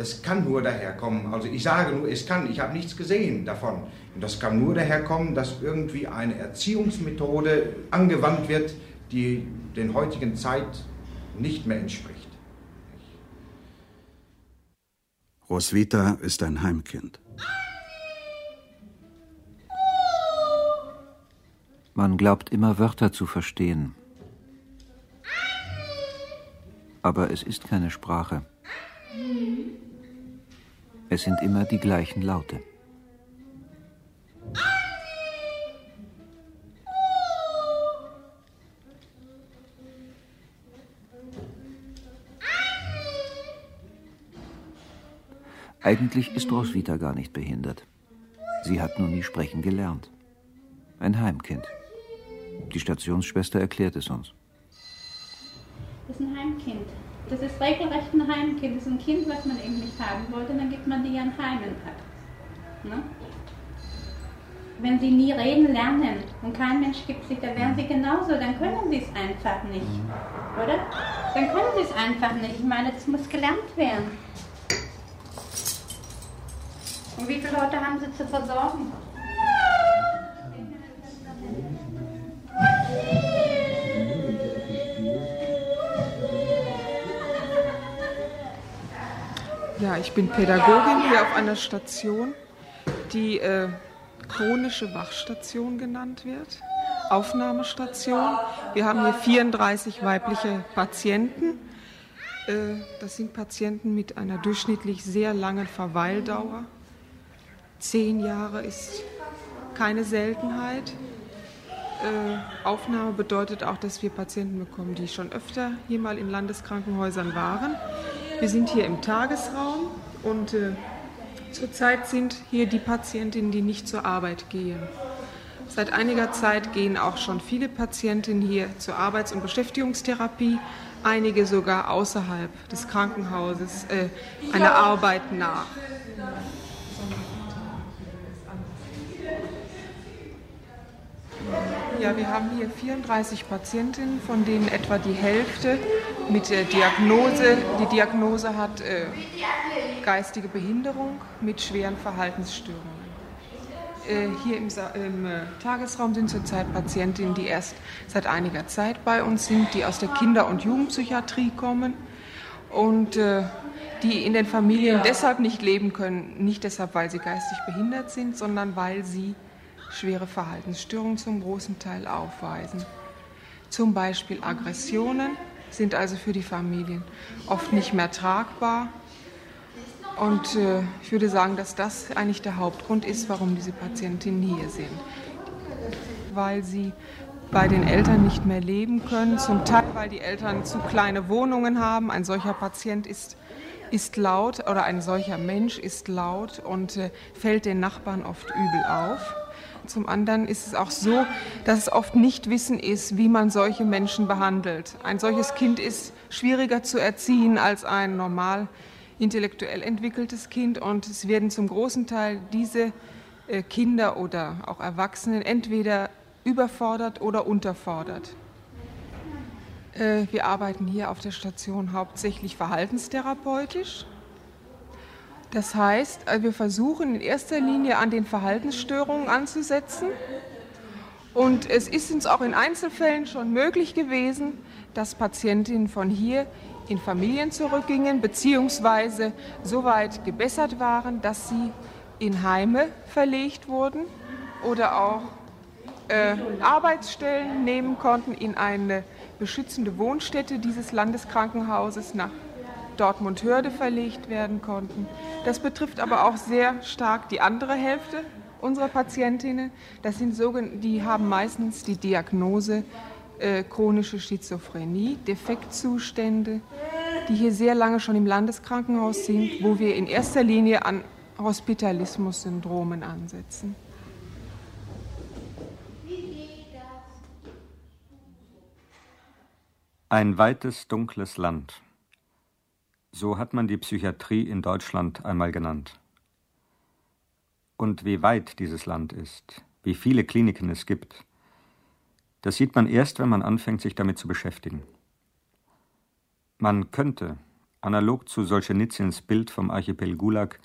Das kann nur daherkommen. Also ich sage nur, es kann. Ich habe nichts gesehen davon. Und das kann nur daherkommen, dass irgendwie eine Erziehungsmethode angewandt wird, die den heutigen Zeit nicht mehr entspricht. Roswitha ist ein Heimkind. Man glaubt immer Wörter zu verstehen. Aber es ist keine Sprache. Es sind immer die gleichen Laute. Eigentlich ist Roswitha gar nicht behindert. Sie hat nur nie sprechen gelernt. Ein Heimkind. Die Stationsschwester erklärt es uns. Das ist regelrecht ein Heimkind. Das ist ein Kind, was man eben nicht haben wollte, dann gibt man die an Heimen ab. Ne? Wenn sie nie reden lernen und kein Mensch gibt sich, dann wären sie genauso, dann können sie es einfach nicht. Oder? Dann können sie es einfach nicht. Ich meine, das muss gelernt werden. Und wie viele Leute haben sie zu versorgen? Ja, ich bin Pädagogin hier auf einer Station, die äh, chronische Wachstation genannt wird, Aufnahmestation. Wir haben hier 34 weibliche Patienten. Äh, das sind Patienten mit einer durchschnittlich sehr langen Verweildauer. Zehn Jahre ist keine Seltenheit. Äh, Aufnahme bedeutet auch, dass wir Patienten bekommen, die schon öfter hier mal in Landeskrankenhäusern waren. Wir sind hier im Tagesraum und äh, zurzeit sind hier die Patientinnen, die nicht zur Arbeit gehen. Seit einiger Zeit gehen auch schon viele Patientinnen hier zur Arbeits- und Beschäftigungstherapie, einige sogar außerhalb des Krankenhauses äh, einer Arbeit nach. Ja, wir haben hier 34 Patientinnen, von denen etwa die Hälfte mit der Diagnose, die Diagnose hat äh, geistige Behinderung mit schweren Verhaltensstörungen. Äh, hier im, im äh, Tagesraum sind zurzeit Patientinnen, die erst seit einiger Zeit bei uns sind, die aus der Kinder- und Jugendpsychiatrie kommen und äh, die in den Familien deshalb nicht leben können, nicht deshalb, weil sie geistig behindert sind, sondern weil sie schwere Verhaltensstörungen zum großen Teil aufweisen. Zum Beispiel Aggressionen sind also für die Familien oft nicht mehr tragbar. Und äh, ich würde sagen, dass das eigentlich der Hauptgrund ist, warum diese Patientinnen hier sind. Weil sie bei den Eltern nicht mehr leben können, zum Teil weil die Eltern zu kleine Wohnungen haben. Ein solcher Patient ist, ist laut oder ein solcher Mensch ist laut und äh, fällt den Nachbarn oft übel auf. Zum anderen ist es auch so, dass es oft nicht wissen ist, wie man solche Menschen behandelt. Ein solches Kind ist schwieriger zu erziehen als ein normal intellektuell entwickeltes Kind und es werden zum großen Teil diese äh, Kinder oder auch Erwachsenen entweder überfordert oder unterfordert. Äh, wir arbeiten hier auf der Station hauptsächlich verhaltenstherapeutisch. Das heißt, äh, wir versuchen in erster Linie an den Verhaltensstörungen anzusetzen. Und es ist uns auch in Einzelfällen schon möglich gewesen, dass Patientinnen von hier in Familien zurückgingen, beziehungsweise so weit gebessert waren, dass sie in Heime verlegt wurden oder auch äh, Arbeitsstellen nehmen konnten in eine beschützende Wohnstätte dieses Landeskrankenhauses nach Dortmund-Hörde verlegt werden konnten. Das betrifft aber auch sehr stark die andere Hälfte unserer Patientinnen. Das sind die haben meistens die Diagnose äh, chronische Schizophrenie, Defektzustände, die hier sehr lange schon im Landeskrankenhaus sind, wo wir in erster Linie an Hospitalismus-Syndromen ansetzen. Ein weites, dunkles Land. So hat man die Psychiatrie in Deutschland einmal genannt. Und wie weit dieses Land ist, wie viele Kliniken es gibt, das sieht man erst, wenn man anfängt, sich damit zu beschäftigen. Man könnte, analog zu Solschenitsyns Bild vom Archipel Gulag,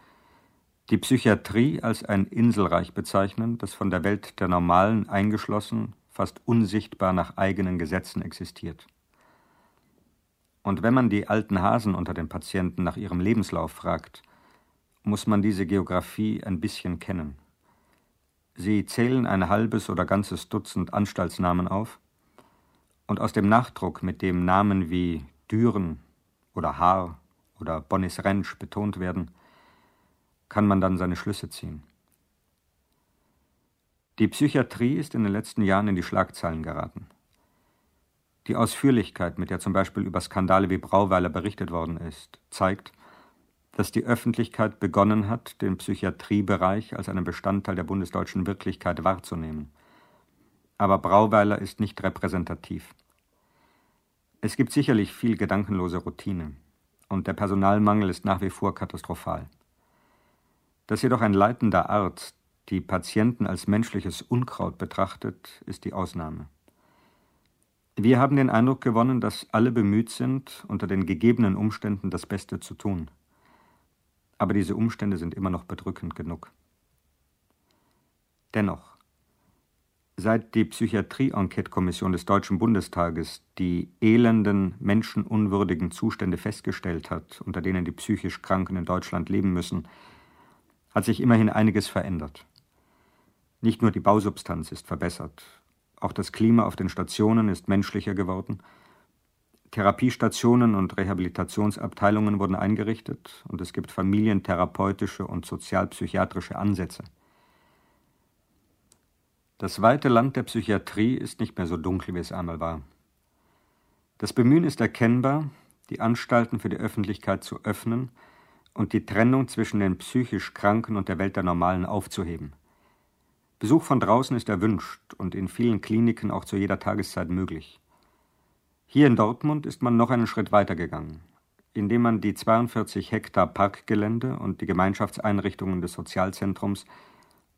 die Psychiatrie als ein Inselreich bezeichnen, das von der Welt der Normalen eingeschlossen, fast unsichtbar nach eigenen Gesetzen existiert. Und wenn man die alten Hasen unter den Patienten nach ihrem Lebenslauf fragt, muss man diese Geographie ein bisschen kennen. Sie zählen ein halbes oder ganzes Dutzend Anstaltsnamen auf, und aus dem Nachdruck, mit dem Namen wie Düren oder Haar oder Bonis Rentsch betont werden, kann man dann seine Schlüsse ziehen. Die Psychiatrie ist in den letzten Jahren in die Schlagzeilen geraten. Die Ausführlichkeit, mit der zum Beispiel über Skandale wie Brauweiler berichtet worden ist, zeigt, dass die Öffentlichkeit begonnen hat, den Psychiatriebereich als einen Bestandteil der bundesdeutschen Wirklichkeit wahrzunehmen. Aber Brauweiler ist nicht repräsentativ. Es gibt sicherlich viel gedankenlose Routine, und der Personalmangel ist nach wie vor katastrophal. Dass jedoch ein leitender Arzt die Patienten als menschliches Unkraut betrachtet, ist die Ausnahme. Wir haben den Eindruck gewonnen, dass alle bemüht sind, unter den gegebenen Umständen das Beste zu tun aber diese Umstände sind immer noch bedrückend genug. Dennoch, seit die Psychiatrie-Enquete-Kommission des Deutschen Bundestages die elenden, menschenunwürdigen Zustände festgestellt hat, unter denen die psychisch Kranken in Deutschland leben müssen, hat sich immerhin einiges verändert. Nicht nur die Bausubstanz ist verbessert, auch das Klima auf den Stationen ist menschlicher geworden – Therapiestationen und Rehabilitationsabteilungen wurden eingerichtet und es gibt familientherapeutische und sozialpsychiatrische Ansätze. Das weite Land der Psychiatrie ist nicht mehr so dunkel, wie es einmal war. Das Bemühen ist erkennbar, die Anstalten für die Öffentlichkeit zu öffnen und die Trennung zwischen den psychisch Kranken und der Welt der Normalen aufzuheben. Besuch von draußen ist erwünscht und in vielen Kliniken auch zu jeder Tageszeit möglich. Hier in Dortmund ist man noch einen Schritt weiter gegangen, indem man die 42 Hektar Parkgelände und die Gemeinschaftseinrichtungen des Sozialzentrums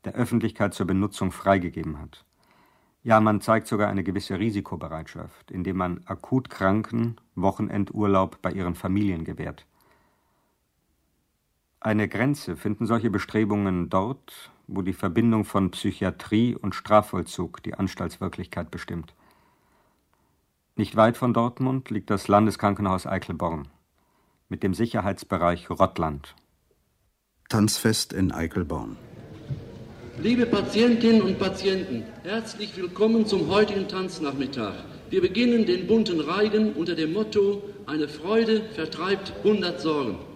der Öffentlichkeit zur Benutzung freigegeben hat. Ja, man zeigt sogar eine gewisse Risikobereitschaft, indem man akut Kranken Wochenendurlaub bei ihren Familien gewährt. Eine Grenze finden solche Bestrebungen dort, wo die Verbindung von Psychiatrie und Strafvollzug die Anstaltswirklichkeit bestimmt. Nicht weit von Dortmund liegt das Landeskrankenhaus Eichelborn mit dem Sicherheitsbereich Rottland. Tanzfest in Eichelborn. Liebe Patientinnen und Patienten, herzlich willkommen zum heutigen Tanznachmittag. Wir beginnen den bunten Reigen unter dem Motto Eine Freude vertreibt 100 Sorgen.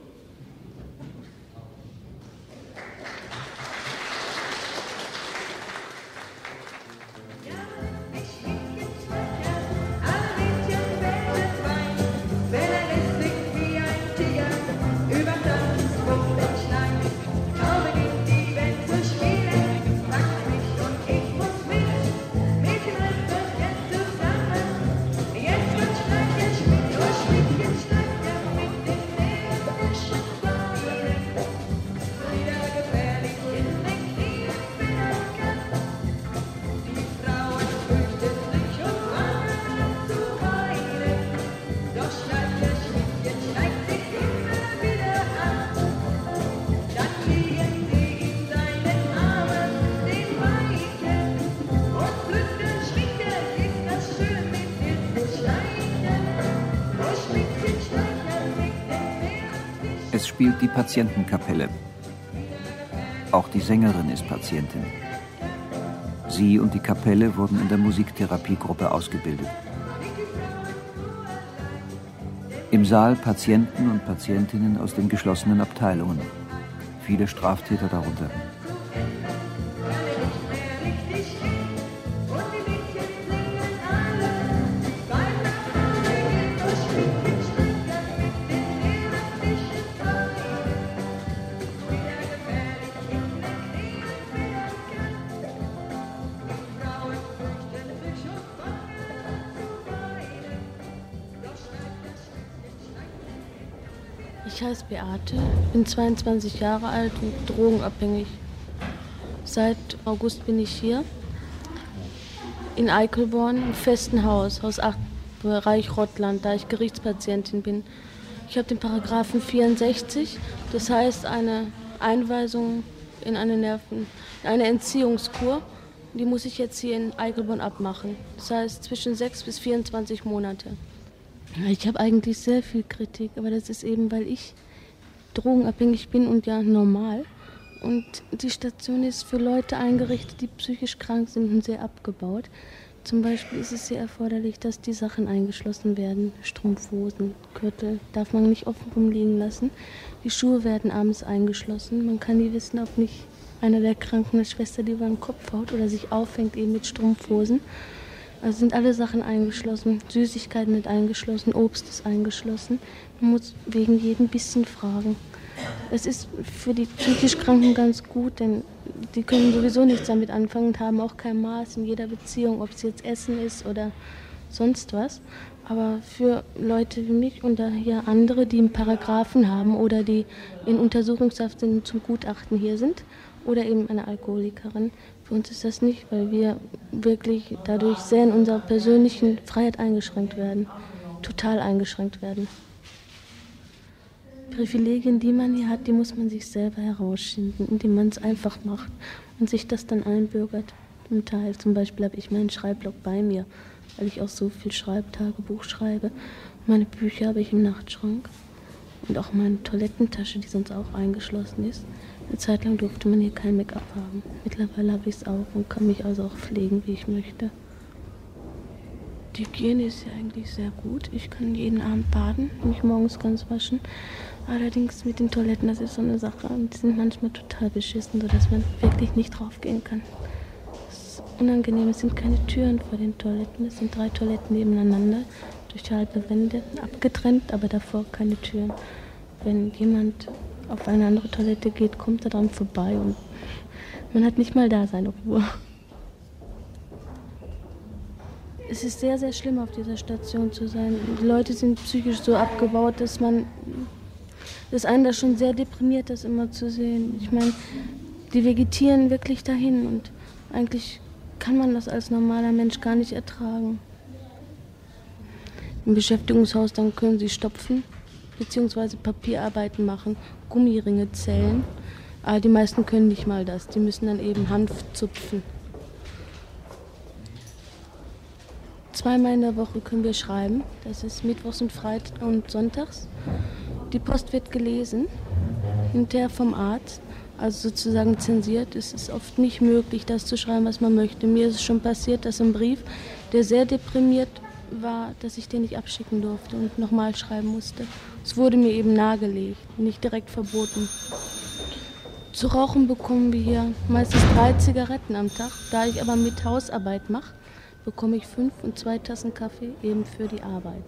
Die Patientenkapelle. Auch die Sängerin ist Patientin. Sie und die Kapelle wurden in der Musiktherapiegruppe ausgebildet. Im Saal Patienten und Patientinnen aus den geschlossenen Abteilungen. Viele Straftäter darunter. Beate, bin 22 Jahre alt und drogenabhängig. Seit August bin ich hier in Eichelborn im festen Haus, Haus 8, Bereich Rottland, da ich Gerichtspatientin bin. Ich habe den Paragraphen 64, das heißt eine Einweisung in eine Nerven, eine Entziehungskur. Die muss ich jetzt hier in Eichelborn abmachen. Das heißt zwischen 6 bis 24 Monate. Ich habe eigentlich sehr viel Kritik, aber das ist eben, weil ich drogenabhängig bin und ja normal. Und die Station ist für Leute eingerichtet, die psychisch krank sind und sehr abgebaut. Zum Beispiel ist es sehr erforderlich, dass die Sachen eingeschlossen werden. Strumpfhosen, Gürtel darf man nicht offen rumliegen lassen. Die Schuhe werden abends eingeschlossen. Man kann nie wissen, ob nicht einer der Kranken eine Schwester die über den Kopf haut oder sich auffängt eben mit Strumpfhosen. Also sind alle Sachen eingeschlossen. Süßigkeiten sind eingeschlossen, Obst ist eingeschlossen. Man muss wegen jedem bisschen fragen. Es ist für die psychisch Kranken ganz gut, denn die können sowieso nichts damit anfangen und haben auch kein Maß in jeder Beziehung, ob es jetzt Essen ist oder sonst was. Aber für Leute wie mich und hier andere, die einen Paragraphen haben oder die in Untersuchungshaft sind und zum Gutachten hier sind oder eben eine Alkoholikerin, für uns ist das nicht, weil wir wirklich dadurch sehr in unserer persönlichen Freiheit eingeschränkt werden, total eingeschränkt werden. Privilegien, die man hier hat, die muss man sich selber herausschinden, indem man es einfach macht und sich das dann einbürgert. Im Teil zum Beispiel habe ich meinen Schreibblock bei mir, weil ich auch so viel Schreibtagebuch schreibe. Meine Bücher habe ich im Nachtschrank und auch meine Toilettentasche, die sonst auch eingeschlossen ist. Eine Zeit lang durfte man hier kein Make-up haben. Mittlerweile habe ich es auch und kann mich also auch pflegen, wie ich möchte. Die Hygiene ist ja eigentlich sehr gut. Ich kann jeden Abend baden, mich morgens ganz waschen. Allerdings mit den Toiletten, das ist so eine Sache. Die sind manchmal total beschissen, sodass man wirklich nicht draufgehen kann. Das ist unangenehm. Es sind keine Türen vor den Toiletten. Es sind drei Toiletten nebeneinander, durch halbe Wände abgetrennt, aber davor keine Türen. Wenn jemand auf eine andere Toilette geht, kommt er dran vorbei und man hat nicht mal da seine Ruhe. Es ist sehr, sehr schlimm, auf dieser Station zu sein. Die Leute sind psychisch so abgebaut, dass man das einen da schon sehr deprimiert, das immer zu sehen. Ich meine, die vegetieren wirklich dahin und eigentlich kann man das als normaler Mensch gar nicht ertragen. Im Beschäftigungshaus dann können sie stopfen bzw. Papierarbeiten machen, Gummiringe zählen. Aber die meisten können nicht mal das. Die müssen dann eben Hanf zupfen. Zweimal in der Woche können wir schreiben. Das ist Mittwochs und Freitags und Sonntags. Die Post wird gelesen, hinterher vom Arzt, also sozusagen zensiert. Es ist oft nicht möglich, das zu schreiben, was man möchte. Mir ist es schon passiert, dass ein Brief, der sehr deprimiert war, dass ich den nicht abschicken durfte und nochmal schreiben musste. Es wurde mir eben nahegelegt, nicht direkt verboten. Zu rauchen bekommen wir hier meistens drei Zigaretten am Tag. Da ich aber mit Hausarbeit mache, bekomme ich fünf und zwei Tassen Kaffee eben für die Arbeit.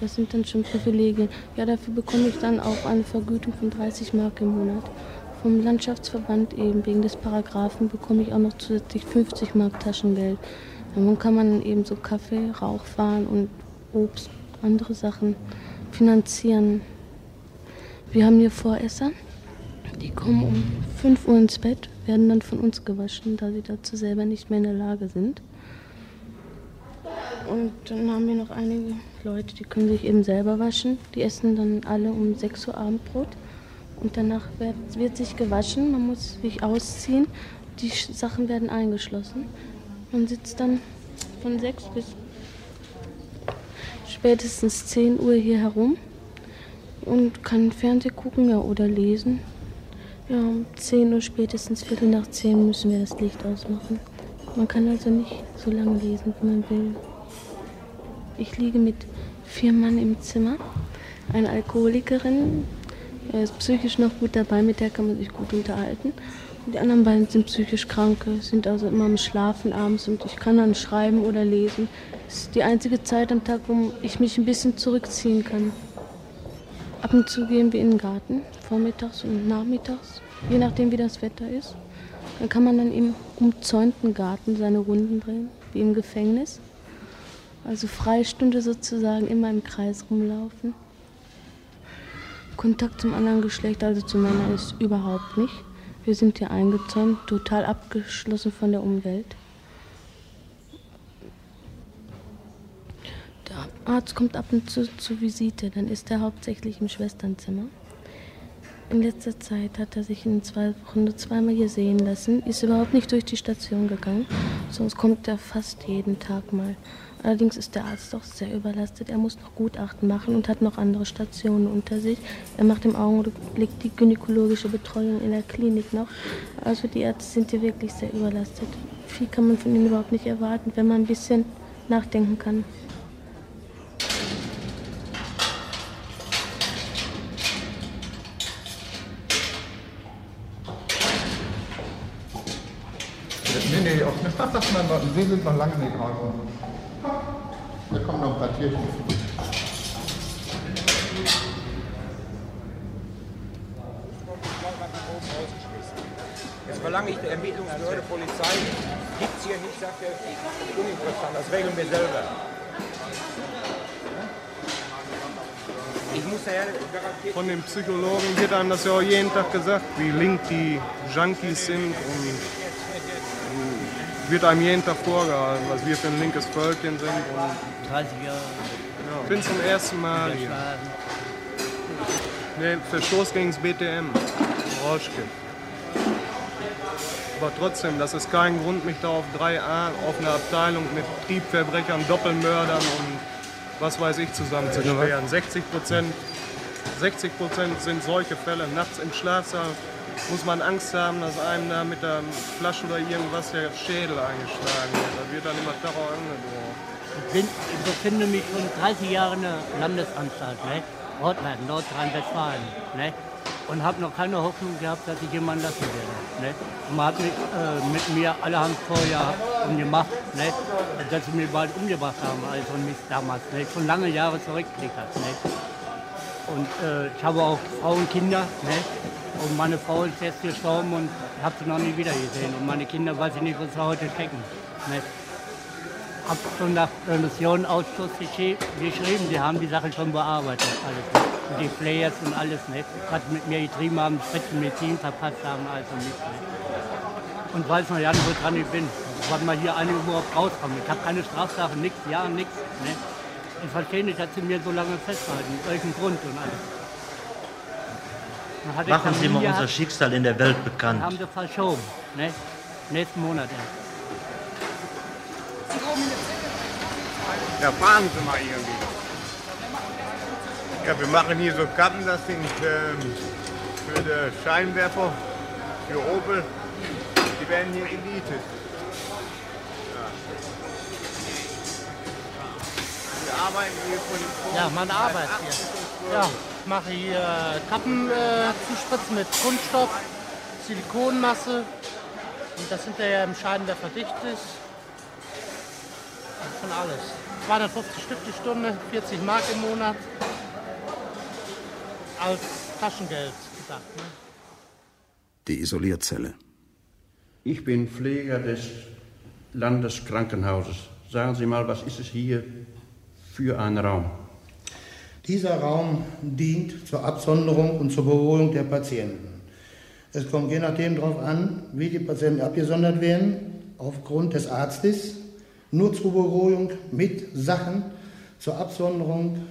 Das sind dann schon Privilegien. Ja, dafür bekomme ich dann auch eine Vergütung von 30 Mark im Monat. Vom Landschaftsverband eben wegen des Paragraphen bekomme ich auch noch zusätzlich 50 Mark Taschengeld. Dann kann man eben so Kaffee, Rauchwaren und Obst, andere Sachen finanzieren. Wir haben hier Voresser, die kommen um 5 Uhr ins Bett, werden dann von uns gewaschen, da sie dazu selber nicht mehr in der Lage sind. Und dann haben wir noch einige Leute, die können sich eben selber waschen. Die essen dann alle um 6 Uhr Abendbrot. Und danach wird, wird sich gewaschen, man muss sich ausziehen. Die Sachen werden eingeschlossen. Man sitzt dann von 6 bis spätestens 10 Uhr hier herum und kann Fernsehen gucken ja, oder lesen. Ja, um 10 Uhr spätestens Viertel nach 10 müssen wir das Licht ausmachen. Man kann also nicht so lange lesen, wie man will. Ich liege mit vier Mann im Zimmer. Eine Alkoholikerin, er ist psychisch noch gut dabei, mit der kann man sich gut unterhalten. Die anderen beiden sind psychisch Kranke, sind also immer am Schlafen abends und ich kann dann schreiben oder lesen. Das ist die einzige Zeit am Tag, wo ich mich ein bisschen zurückziehen kann. Ab und zu gehen wir in den Garten, vormittags und nachmittags, je nachdem wie das Wetter ist. Dann kann man dann im umzäunten Garten seine Runden drehen, wie im Gefängnis. Also Freistunde sozusagen immer im Kreis rumlaufen. Kontakt zum anderen Geschlecht, also zu Männern, ist überhaupt nicht. Wir sind hier eingezäunt, total abgeschlossen von der Umwelt. Der Arzt kommt ab und zu zur Visite, dann ist er hauptsächlich im Schwesternzimmer. In letzter Zeit hat er sich in zwei Wochen nur zweimal hier sehen lassen, ist überhaupt nicht durch die Station gegangen, sonst kommt er fast jeden Tag mal. Allerdings ist der Arzt doch sehr überlastet. Er muss noch Gutachten machen und hat noch andere Stationen unter sich. Er macht im Augenblick die gynäkologische Betreuung in der Klinik noch. Also die Ärzte sind hier wirklich sehr überlastet. Viel kann man von ihnen überhaupt nicht erwarten, wenn man ein bisschen nachdenken kann. Nee, nee, auf noch. Wir sind noch lange nicht raus. Da kommen noch ein paar Tierchen. Jetzt verlange ich der Ermittlungsbehörde Polizei. Gibt es hier nicht, sagt er, uninteressant, das regeln wir selber. Ich muss daher garantiert. Von den Psychologen wird einem das ja auch jeden Tag gesagt, wie link die Junkies sind und wird einem jeden Tag vorgehalten, was wir für ein linkes Völkchen sind. Und 30 Jahre. ja, ich bin zum ersten Mal hier. Nee, Verstoß gegen das BTM. Rauschgift. Aber trotzdem, das ist kein Grund, mich da auf 3a, auf eine Abteilung mit Triebverbrechern, Doppelmördern und was weiß ich zusammenzusperren. 60 Prozent 60 Prozent sind solche Fälle. Nachts im Schlafsaal muss man Angst haben, dass einem da mit der Flasche oder irgendwas der Schädel eingeschlagen wird. Da wird dann immer Terror angedroht. Ich, bin, ich befinde mich schon 30 Jahre in der Landesanstalt, ne? Ortland, Nordrhein-Westfalen. Ne? Und habe noch keine Hoffnung gehabt, dass ich jemanden lassen werde. Ne? Und man hat mit, äh, mit mir allerhand vorher gemacht, ne? dass sie mich bald umgebracht haben, also mich damals. Ne? Schon lange Jahre zurückgekriegt. Ne? Und äh, ich habe auch Frauen, Kinder. Ne? Und meine Frau ist jetzt gestorben und habe sie noch nie wieder gesehen. Und meine Kinder weiß ich nicht, wo sie heute stecken. Ne? Hab schon nach Remissionausschuss geschrieben, die haben die Sache schon bearbeitet. Alles, ne? Und die Players und alles. Ne? Was mit mir getrieben haben, Spitzenmedizin verpasst haben, also nicht. Ne? Und weiß noch ja nicht, woran ich bin. Wann mal hier eine überhaupt rauskommt. Ich habe keine Strafsache, nichts, ja, nichts. Ich verstehe nicht, dass sie mir so lange festhalten, aus welchem Grund und alles. Machen Sie mal unser Schicksal in der Welt bekannt. haben sie verschoben. Ne? Nächsten Monat erst. Ja, fahren Sie mal irgendwie. Ja, wir machen hier so Kappen, das sind ähm, für die Scheinwerfer, für Opel. Die werden hier gemietet. Ja. Wir arbeiten hier von Ja, meine Arbeit hier. Ja, ich mache hier Kappen äh, zuspritzen mit Kunststoff, Silikonmasse. Und das hinterher im Scheinwerfer dicht ist. Von alles. 250 Stück die Stunde, 40 Mark im Monat. Als Taschengeld gedacht. Ne? Die Isolierzelle. Ich bin Pfleger des Landeskrankenhauses. Sagen Sie mal, was ist es hier für ein Raum? Dieser Raum dient zur Absonderung und zur Beruhigung der Patienten. Es kommt je nachdem darauf an, wie die Patienten abgesondert werden, aufgrund des Arztes, nur zur Beruhigung mit Sachen, zur Absonderung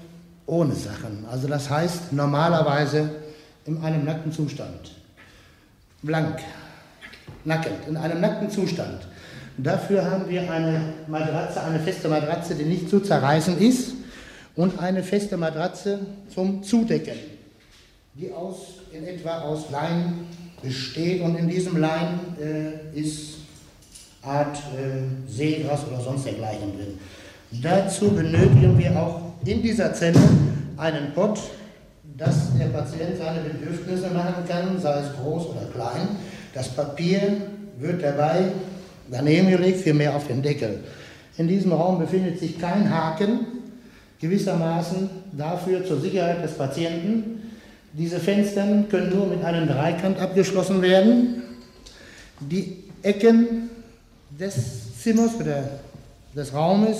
ohne Sachen. Also das heißt normalerweise in einem nackten Zustand. Blank, nackend, in einem nackten Zustand. Dafür haben wir eine Matratze, eine feste Matratze, die nicht zu zerreißen ist und eine feste Matratze zum Zudecken, die aus, in etwa aus Leim besteht und in diesem Leim äh, ist Art äh, Seegras oder sonst dergleichen drin. Dazu benötigen wir auch in dieser Zelle einen Pott, dass der Patient seine Bedürfnisse machen kann, sei es groß oder klein. Das Papier wird dabei daneben gelegt, vielmehr auf den Deckel. In diesem Raum befindet sich kein Haken, gewissermaßen dafür zur Sicherheit des Patienten. Diese Fenster können nur mit einem Dreikant abgeschlossen werden. Die Ecken des Zimmers oder des Raumes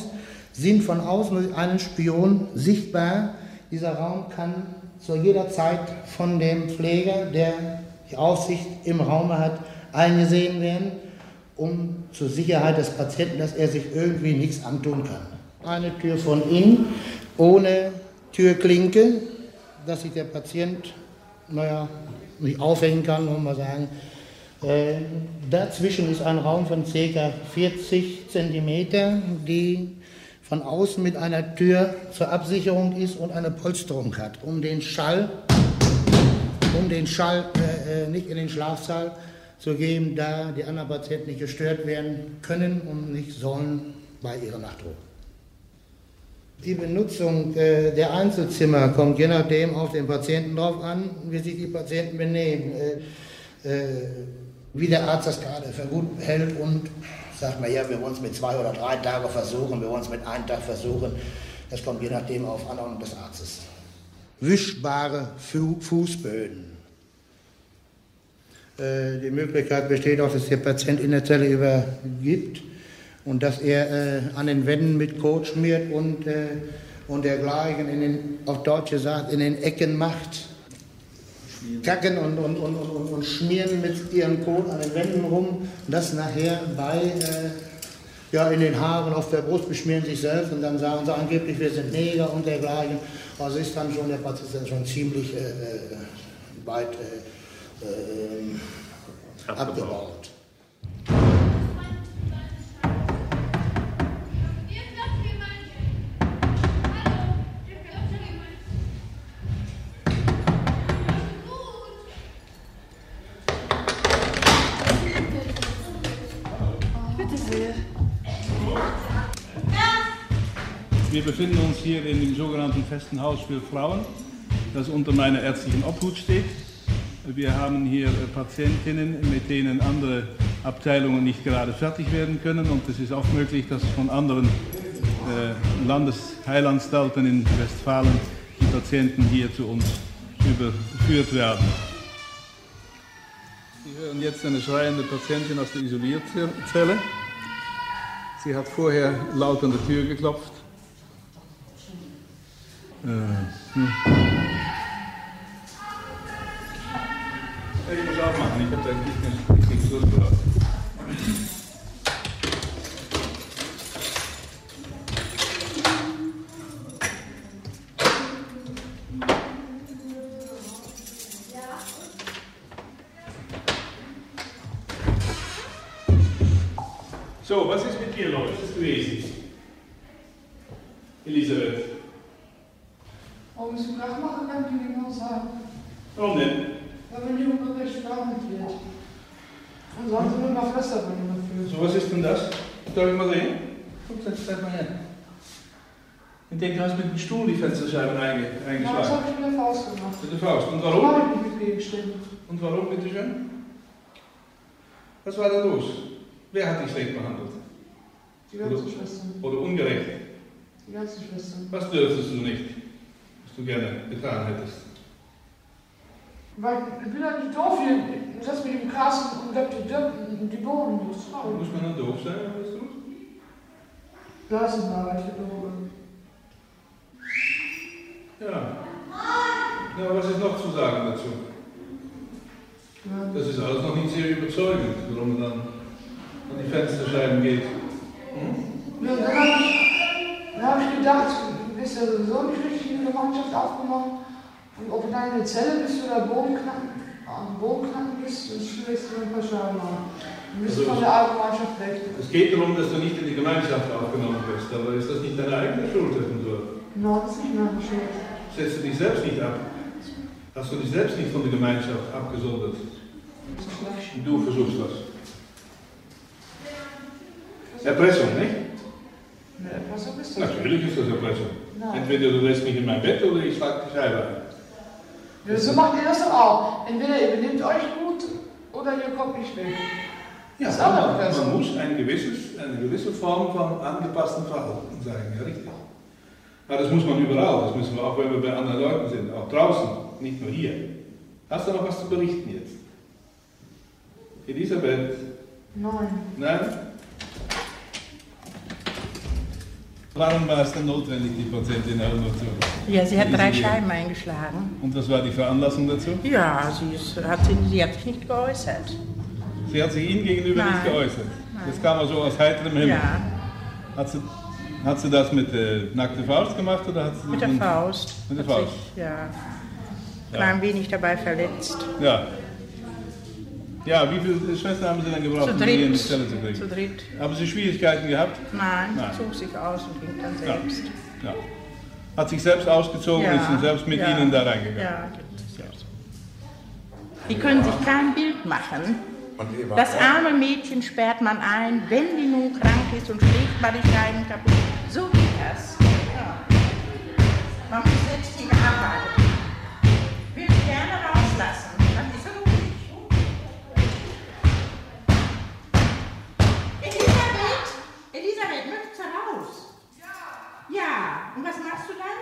sind von außen durch einen Spion sichtbar. Dieser Raum kann zu jeder Zeit von dem Pfleger, der die Aufsicht im Raum hat, eingesehen werden, um zur Sicherheit des Patienten, dass er sich irgendwie nichts antun kann. Eine Tür von innen, ohne Türklinke, dass sich der Patient, naja, nicht aufhängen kann, muss man sagen. Äh, dazwischen ist ein Raum von ca. 40 cm, die von außen mit einer Tür zur Absicherung ist und eine Polsterung hat, um den Schall, um den Schall äh, äh, nicht in den Schlafsaal zu geben, da die anderen Patienten nicht gestört werden können und nicht sollen bei ihrer Nachtruhe. Die Benutzung äh, der Einzelzimmer kommt je nachdem auf den Patienten drauf an, wie sich die Patienten benehmen, äh, äh, wie der Arzt das gerade für gut hält und sagt man, ja, wir wollen es mit zwei oder drei Tagen versuchen, wir wollen es mit einem Tag versuchen. Das kommt je nachdem auf Anordnung des Arztes. Wischbare Fu Fußböden. Die Möglichkeit besteht auch, dass der Patient in der Zelle übergibt und dass er äh, an den Wänden mit Kot schmiert und, äh, und dergleichen, in den, auf Deutsch gesagt, in den Ecken macht. Kacken und, und, und, und, und schmieren mit ihren Kot an den Wänden rum und das nachher bei, äh, ja, in den Haaren auf der Brust beschmieren sich selbst und dann sagen sie angeblich, wir sind Neger und dergleichen. Also ist dann schon, der Patient schon ziemlich äh, äh weit äh, äh, abgebaut. Wir befinden uns hier in dem sogenannten Festen Haus für Frauen, das unter meiner ärztlichen Obhut steht. Wir haben hier Patientinnen, mit denen andere Abteilungen nicht gerade fertig werden können und es ist auch möglich, dass von anderen äh, Landesheilanstalten in Westfalen die Patienten hier zu uns überführt werden. Sie hören jetzt eine schreiende Patientin aus der Isolierzelle. Sie hat vorher laut an der Tür geklopft. Ich muss aufmachen, ich habe da nicht mehr durchgelassen. So, was ist mit dir los? Gewesen? Elisabeth. Warum ist Krach machen kann, die ich mal sagen. Warum denn? Weil mein Junge recht damit wird. Und sagen sie mir mal Fresser, wenn ich dafür. So, was ist denn das? Darf ich mal sehen? Guck, setz dich mal hin. Ich denke, du hast mit dem Stuhl die Fensterscheiben einge eingeschlagen. Ja, das habe ich mit der Faust gemacht. Mit der Faust. Und Das warum? ich nicht mit Gegenständen. Und warum, bitteschön? Was war da los? Wer hat dich schlecht behandelt? Die ganzen Schwestern. Oder ungerecht? Die ganzen Schwestern. Was dürftest du nicht, was du gerne getan hättest? Weil ich bin ja nicht doof hier. Ich setze mich im Gras und die, Bohnen los. Muss man dann doof sein, wenn man das tut? Das ist mal welche Bohnen. Ja. Ja, was ist noch zu sagen dazu? Das ist alles noch nicht sehr überzeugend, warum man dann an die Fensterscheiben geht. Hm? Ja, dann habe ich, hab ich gedacht, du bist ja sowieso nicht richtig Gemeinschaft aufgenommen. Und ob du dann in der Zelle bist oder Bodenknacken, am Bodenknacken bist, das schlägst du ein paar Scheiben an. Du bist Also von der Allgemeinschaft weg. Es geht darum, dass du nicht in die Gemeinschaft aufgenommen wirst, aber ist das nicht deine eigene Schuld, Effenburg? Genau, das ist nicht meine Schuld. Setzt du dich selbst nicht ab? Hast du dich selbst nicht von der Gemeinschaft abgesondert? Du versuchst was. Erpressung, nicht? Was bist du? Natürlich ist das Erpressung. Nein. Entweder du lässt mich in mein Bett oder ich schlag die Scheibe ein. So macht ihr das doch auch. Entweder ihr benehmt euch gut oder ihr kommt nicht weg. Ja, das ist auch man, man muss ein gewisses, eine gewisse Form von angepassten Verhalten zeigen, ja richtig. Aber das muss man überall, das müssen wir auch, wenn wir bei anderen Leuten sind, auch draußen, nicht nur hier. Hast du noch was zu berichten jetzt? Elisabeth? Nein. Nein? Warum war es denn notwendig, die Patientin zu Ja, sie hat drei? Scheiben eingeschlagen. Und was war die Veranlassung dazu? Ja, sie, ist, hat, sie, sie hat sich nicht geäußert. Sie hat sich Ihnen gegenüber nicht Nein. geäußert. Nein. Das kam also aus heiterem Himmel. Ja. Hat sie, hat sie das mit der nackten Faust gemacht oder hat sie Mit der Faust. Mit der Faust. Sich, ja, klein wenig dabei verletzt. Ja. Ja, wie viele Schwestern haben Sie denn gebraucht, Zu um Sie in die. Zelle zu kriegen? Zu dritt. Haben Sie Schwierigkeiten gehabt? Nein, Nein. sie zog sich aus und ging dann Ja. selbst. Ja. Hat sich selbst ausgezogen und ist dann selbst mit ja. Ihnen da reingegangen. Ja. Die können sich kein Bild machen. Das arme Mädchen sperrt man ein, wenn die nun krank ist und schlägt mal die Scheiben kaputt. So geht das. Ja. Man muss selbst die bearbeiten. Elisabeth, möchtest du raus? Ja. Ja, und was machst du dann?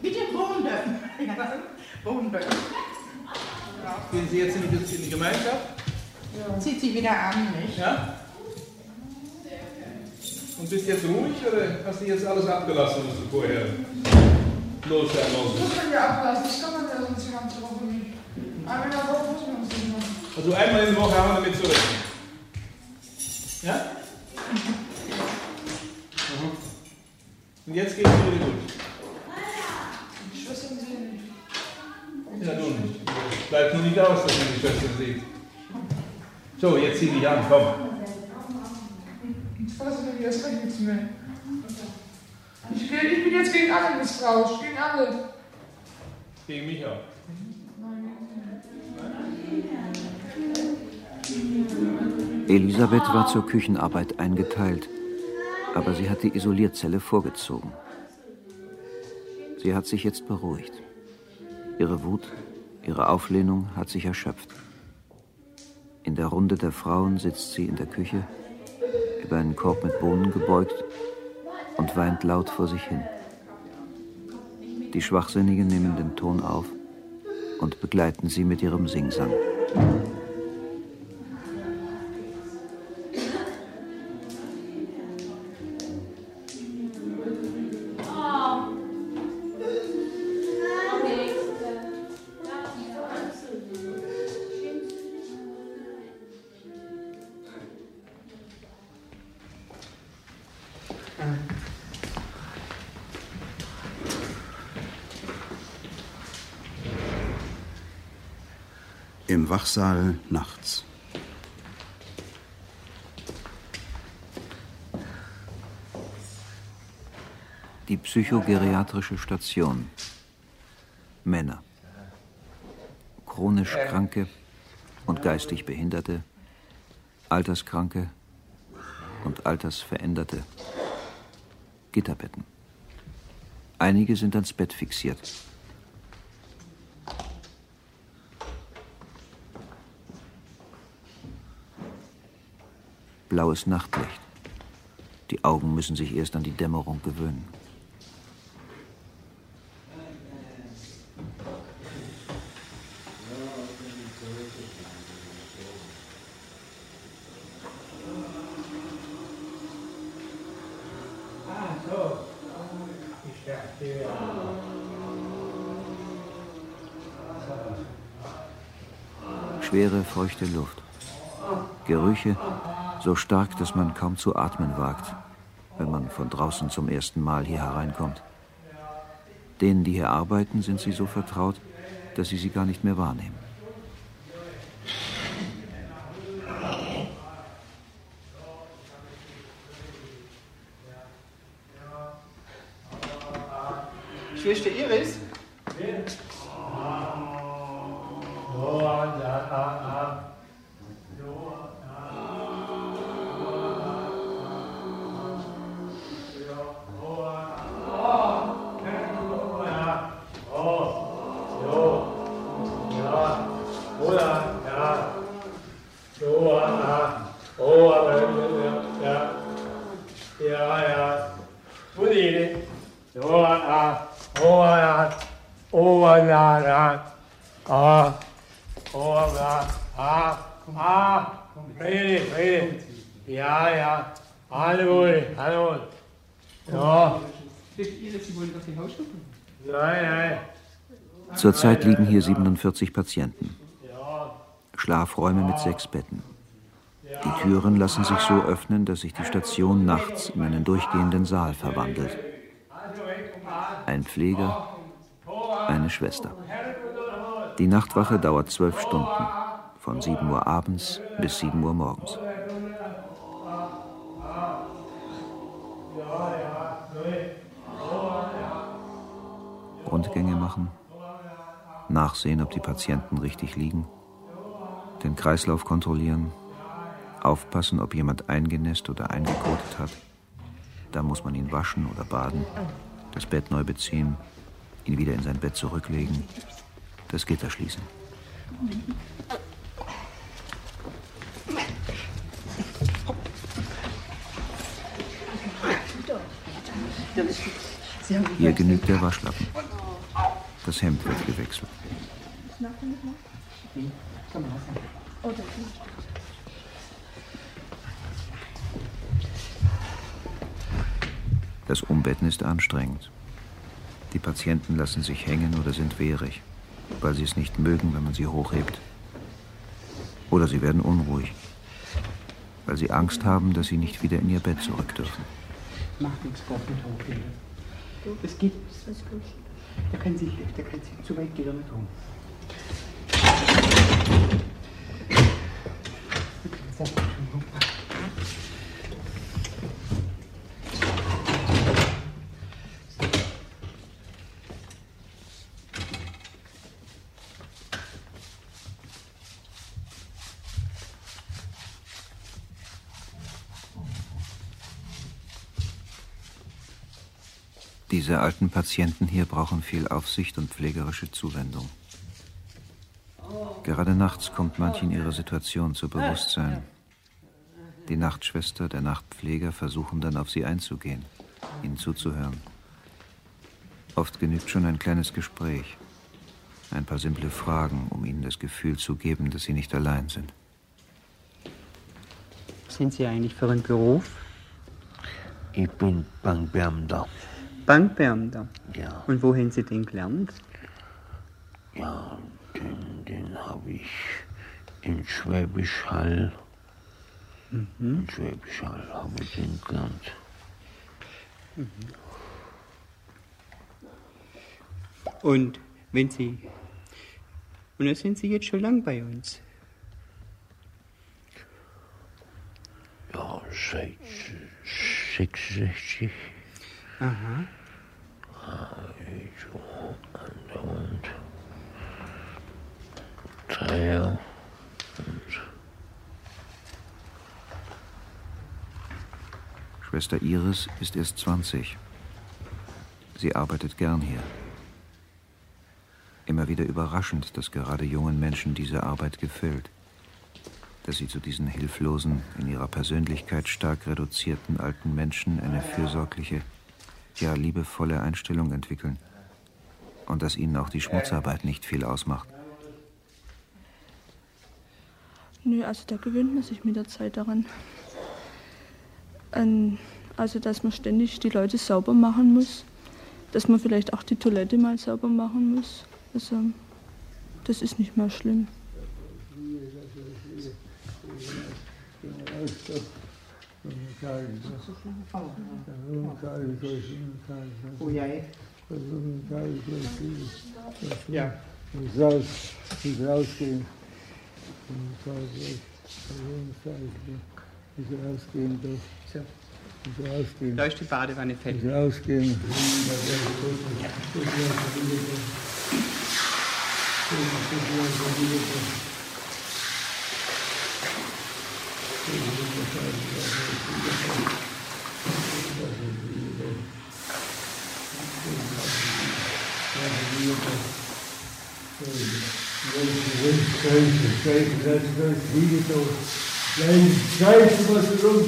Bitte Bohnen. Ja, Bohnen. Gehen Sie jetzt in die, in die Gemeinschaft? Zieht sie wieder an, nicht? Ja? Und bist jetzt ruhig oder hast du jetzt alles abgelassen, was du vorher loswerden Das wolltest? muss man ja ablassen, das kann man ja sonst die ganze Woche nicht. Einmal in der Woche muss man das nicht machen. Also einmal in der Woche haben wir damit zu rechnen. Ja? Und jetzt geht es wieder gut. Die Schwestern sehen nicht. Ja, nun nicht. Bleibt nur nicht aus, dass man die Schwester sieht. So, jetzt zieh dich an, komm. Ich weiß nicht, wie das recht nichts mehr. Ich, geh- ich bin jetzt gegen alle misstrauisch, gegen alle. Gegen mich auch. Elisabeth war zur Küchenarbeit eingeteilt, aber sie hat die Isolierzelle vorgezogen. Sie hat sich jetzt beruhigt. Ihre Wut, ihre Auflehnung hat sich erschöpft. In der Runde der Frauen sitzt sie in der Küche, über einen Korb mit Bohnen gebeugt und weint laut vor sich hin. Die Schwachsinnigen nehmen den Ton auf und begleiten sie mit ihrem Singsang. Wachsaal nachts. Die psychogeriatrische Station. Männer. Chronisch Kranke und geistig Behinderte, Alterskranke und Altersveränderte. Gitterbetten. Einige sind ans Bett fixiert. Blaues Nachtlicht. Die Augen müssen sich erst an die Dämmerung gewöhnen. Schwere, feuchte Luft. Gerüche so stark, dass man kaum zu atmen wagt, wenn man von draußen zum ersten Mal hier hereinkommt. Denen, die hier arbeiten, sind sie so vertraut, dass sie sie gar nicht mehr wahrnehmen. Schwester Zurzeit liegen hier 47 Patienten. Schlafräume mit sechs Betten. Die Türen lassen sich so öffnen, dass sich die Station nachts in einen durchgehenden Saal verwandelt. Ein Pfleger, eine Schwester. Die Nachtwache dauert zwölf Stunden, von 7 Uhr abends bis 7 Uhr morgens. Rundgänge machen, nachsehen, ob die Patienten richtig liegen, den Kreislauf kontrollieren, aufpassen, ob jemand eingenässt oder eingekotet hat. Da muss man ihn waschen oder baden, das Bett neu beziehen, ihn wieder in sein Bett zurücklegen, das Gitter schließen. Hier genügt der Waschlappen. Das Hemd wird gewechselt. Das Umbetten ist anstrengend. Die Patienten lassen sich hängen oder sind wehrig, weil sie es nicht mögen, wenn man sie hochhebt. Oder sie werden unruhig, weil sie Angst haben, dass sie nicht wieder in ihr Bett zurück dürfen. Macht nichts, Gott nicht hochgehen. Das geht. Das ist gut. Der kann sich, der kann sich zu weit geht er nicht um. Diese alten Patienten hier brauchen viel Aufsicht und pflegerische Zuwendung. Gerade nachts kommt manch in ihrer Situation zu Bewusstsein. Die Nachtschwester, der Nachtpfleger versuchen dann auf sie einzugehen, ihnen zuzuhören. Oft genügt schon ein kleines Gespräch, ein paar simple Fragen, um ihnen das Gefühl zu geben, dass sie nicht allein sind. Was sind Sie eigentlich für einen Beruf? Ich bin Bankbeamter. Bankbeamter? Ja. Und wo haben Sie den gelernt? Ja, den, den habe ich in Schwäbisch Hall. Mhm. In Schwäbisch Hall habe ich den gelernt. Mhm. Und wenn Sie. Und da sind Sie jetzt schon lang bei uns. Ja, seit 66. Schwester Iris ist erst 20. Sie arbeitet gern hier. Immer wieder überraschend, dass gerade jungen Menschen diese Arbeit gefällt. Dass sie zu diesen hilflosen, in ihrer Persönlichkeit stark reduzierten alten Menschen eine fürsorgliche, ja liebevolle Einstellung entwickeln. Und dass ihnen auch die Schmutzarbeit nicht viel ausmacht. Nö, also da gewöhnt man sich mit der Zeit daran. An, also, dass man ständig die Leute sauber machen muss. Dass man vielleicht auch die Toilette mal sauber machen muss. Also, das ist nicht mehr schlimm. Oh ja, raus, rausgehen. Rausgehen, doch. Rausgehen. Da ist die Badewanne fertig. Rausgehen. Scheiße, was du rum,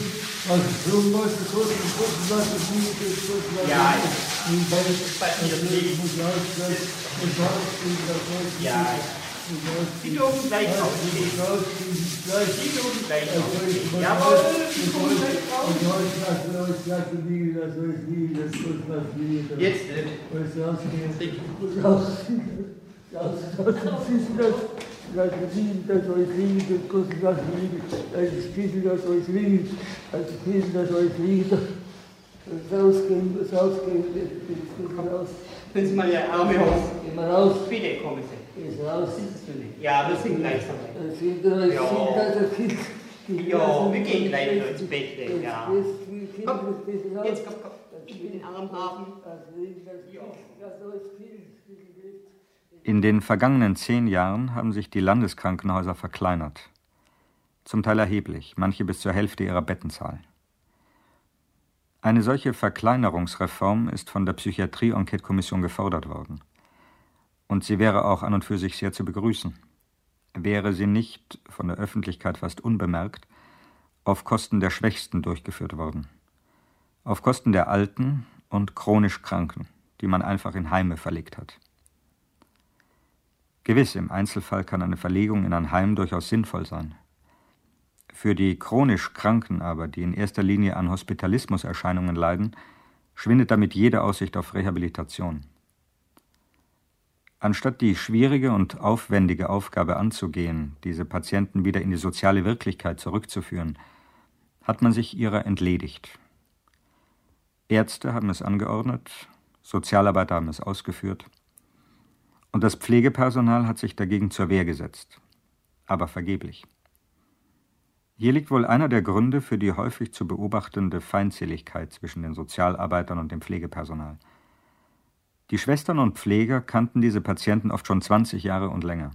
was du rum, was du kurz und kurz, was du liegen, kurz, was Ja, du bei der Pflege muss raus, muss raus, Ja. Sie dürfen gleich rausgehen. Sie dürfen gleich rausgehen. Jawohl, Sie dürfen gleich raus. Jetzt nicht. Lass liegen, das euch liegen, das Gott lass liegen, das Kissen, das euch liegen, das Kissen, das euch liegen. Das Rausgehen, das Rausgehen, das raus. Können Sie mal Ihre Arme hoch. Mal raus. Bitte, kommen Sie. Ja, wir sind gleich sind das Ja. Wir gehen gleich wieder ins Bett. Ja. Komm, jetzt komm, komm. Ich will den Arm haben. Ja. In den vergangenen zehn Jahren haben sich die Landeskrankenhäuser verkleinert. Zum Teil erheblich, manche bis zur Hälfte ihrer Bettenzahl. Eine solche Verkleinerungsreform ist von der Psychiatrie-Enquete-Kommission gefordert worden. Und sie wäre auch an und für sich sehr zu begrüßen. Wäre sie nicht, von der Öffentlichkeit fast unbemerkt, auf Kosten der Schwächsten durchgeführt worden. Auf Kosten der Alten und chronisch Kranken, die man einfach in Heime verlegt hat. Gewiss, im Einzelfall kann eine Verlegung in ein Heim durchaus sinnvoll sein. Für die chronisch Kranken aber, die in erster Linie an Hospitalismuserscheinungen leiden, schwindet damit jede Aussicht auf Rehabilitation. Anstatt die schwierige und aufwendige Aufgabe anzugehen, diese Patienten wieder in die soziale Wirklichkeit zurückzuführen, hat man sich ihrer entledigt. Ärzte haben es angeordnet, Sozialarbeiter haben es ausgeführt, und das Pflegepersonal hat sich dagegen zur Wehr gesetzt, aber vergeblich. Hier liegt wohl einer der Gründe für die häufig zu beobachtende Feindseligkeit zwischen den Sozialarbeitern und dem Pflegepersonal. Die Schwestern und Pfleger kannten diese Patienten oft schon 20 Jahre und länger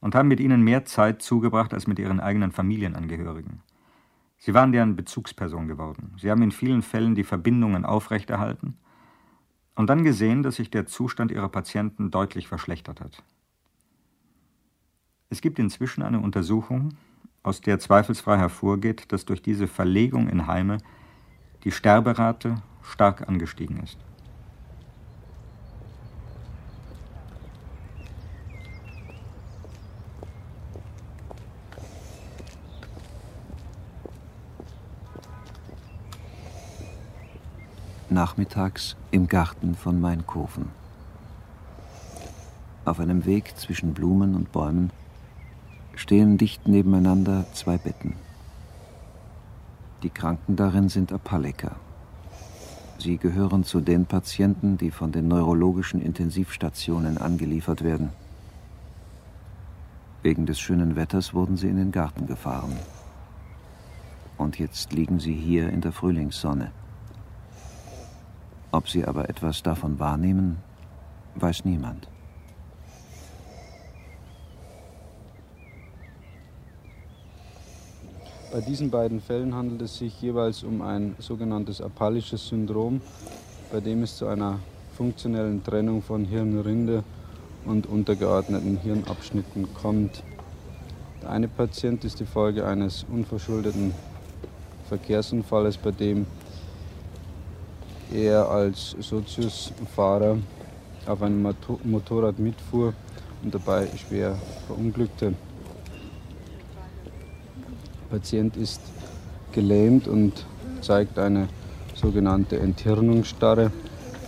und haben mit ihnen mehr Zeit zugebracht als mit ihren eigenen Familienangehörigen. Sie waren deren Bezugsperson geworden. Sie haben in vielen Fällen die Verbindungen aufrechterhalten und dann gesehen, dass sich der Zustand ihrer Patienten deutlich verschlechtert hat. Es gibt inzwischen eine Untersuchung, aus der zweifelsfrei hervorgeht, dass durch diese Verlegung in Heime die Sterberate stark angestiegen ist. Nachmittags im Garten von Mainkofen. Auf einem Weg zwischen Blumen und Bäumen stehen dicht nebeneinander zwei Betten. Die Kranken darin sind Apalliker. Sie gehören zu den Patienten, die von den neurologischen Intensivstationen angeliefert werden. Wegen des schönen Wetters wurden sie in den Garten gefahren. Und jetzt liegen sie hier in der Frühlingssonne. Ob sie aber etwas davon wahrnehmen, weiß niemand. Bei diesen beiden Fällen handelt es sich jeweils um ein sogenanntes apallisches Syndrom, bei dem es zu einer funktionellen Trennung von Hirnrinde und untergeordneten Hirnabschnitten kommt. Der eine Patient ist die Folge eines unverschuldeten Verkehrsunfalles, bei dem er als Soziusfahrer auf einem Moto- Motorrad mitfuhr und dabei schwer verunglückte. Der Patient ist gelähmt und zeigt eine sogenannte Enthirnungsstarre.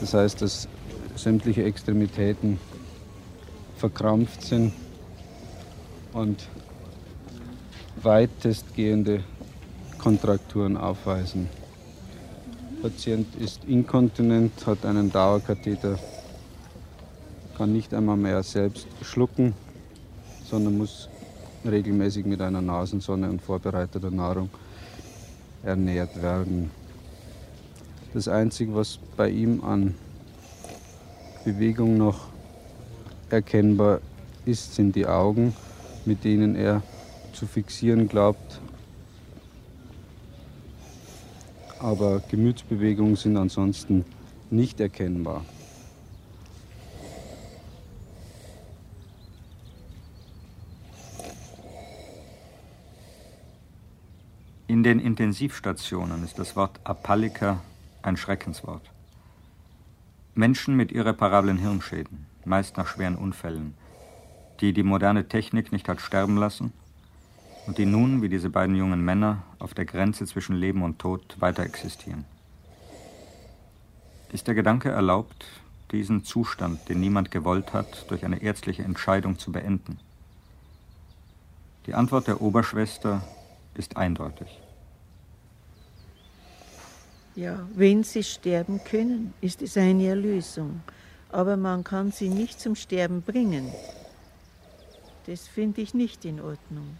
Das heißt, dass sämtliche Extremitäten verkrampft sind und weitestgehende Kontrakturen aufweisen. Patient ist inkontinent, hat einen Dauerkatheter, kann nicht einmal mehr selbst schlucken, sondern muss regelmäßig mit einer Nasensonne und vorbereiteter Nahrung ernährt werden. Das Einzige, was bei ihm an Bewegung noch erkennbar ist, sind die Augen, mit denen er zu fixieren glaubt. Aber Gemütsbewegungen sind ansonsten nicht erkennbar. In den Intensivstationen ist das Wort Apalliker ein Schreckenswort. Menschen mit irreparablen Hirnschäden, meist nach schweren Unfällen, die die moderne Technik nicht hat sterben lassen und die nun, wie diese beiden jungen Männer, auf der Grenze zwischen Leben und Tod weiter existieren. Ist der Gedanke erlaubt, diesen Zustand, den niemand gewollt hat, durch eine ärztliche Entscheidung zu beenden? Die Antwort der Oberschwester ist eindeutig. Ja, wenn sie sterben können, ist es eine Erlösung. Aber man kann sie nicht zum Sterben bringen. Das finde ich nicht in Ordnung.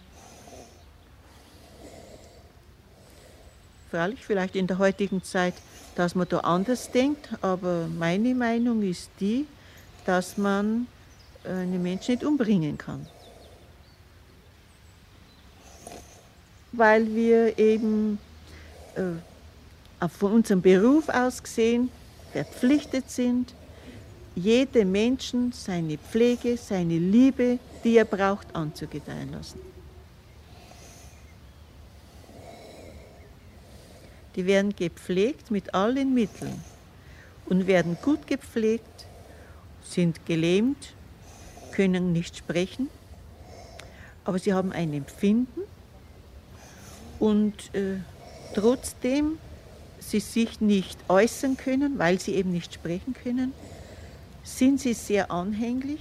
Freilich, vielleicht in der heutigen Zeit, dass man da anders denkt, aber meine Meinung ist die, dass man einen Menschen nicht umbringen kann. Weil wir eben äh, von unserem Beruf aus gesehen verpflichtet sind, jedem Menschen seine Pflege, seine Liebe, die er braucht, anzugedeihen lassen. Die werden gepflegt mit allen Mitteln und werden gut gepflegt, sind gelähmt, können nicht sprechen, aber sie haben ein Empfinden und äh, trotzdem sie sich nicht äußern können, weil sie eben nicht sprechen können, sind sie sehr anhänglich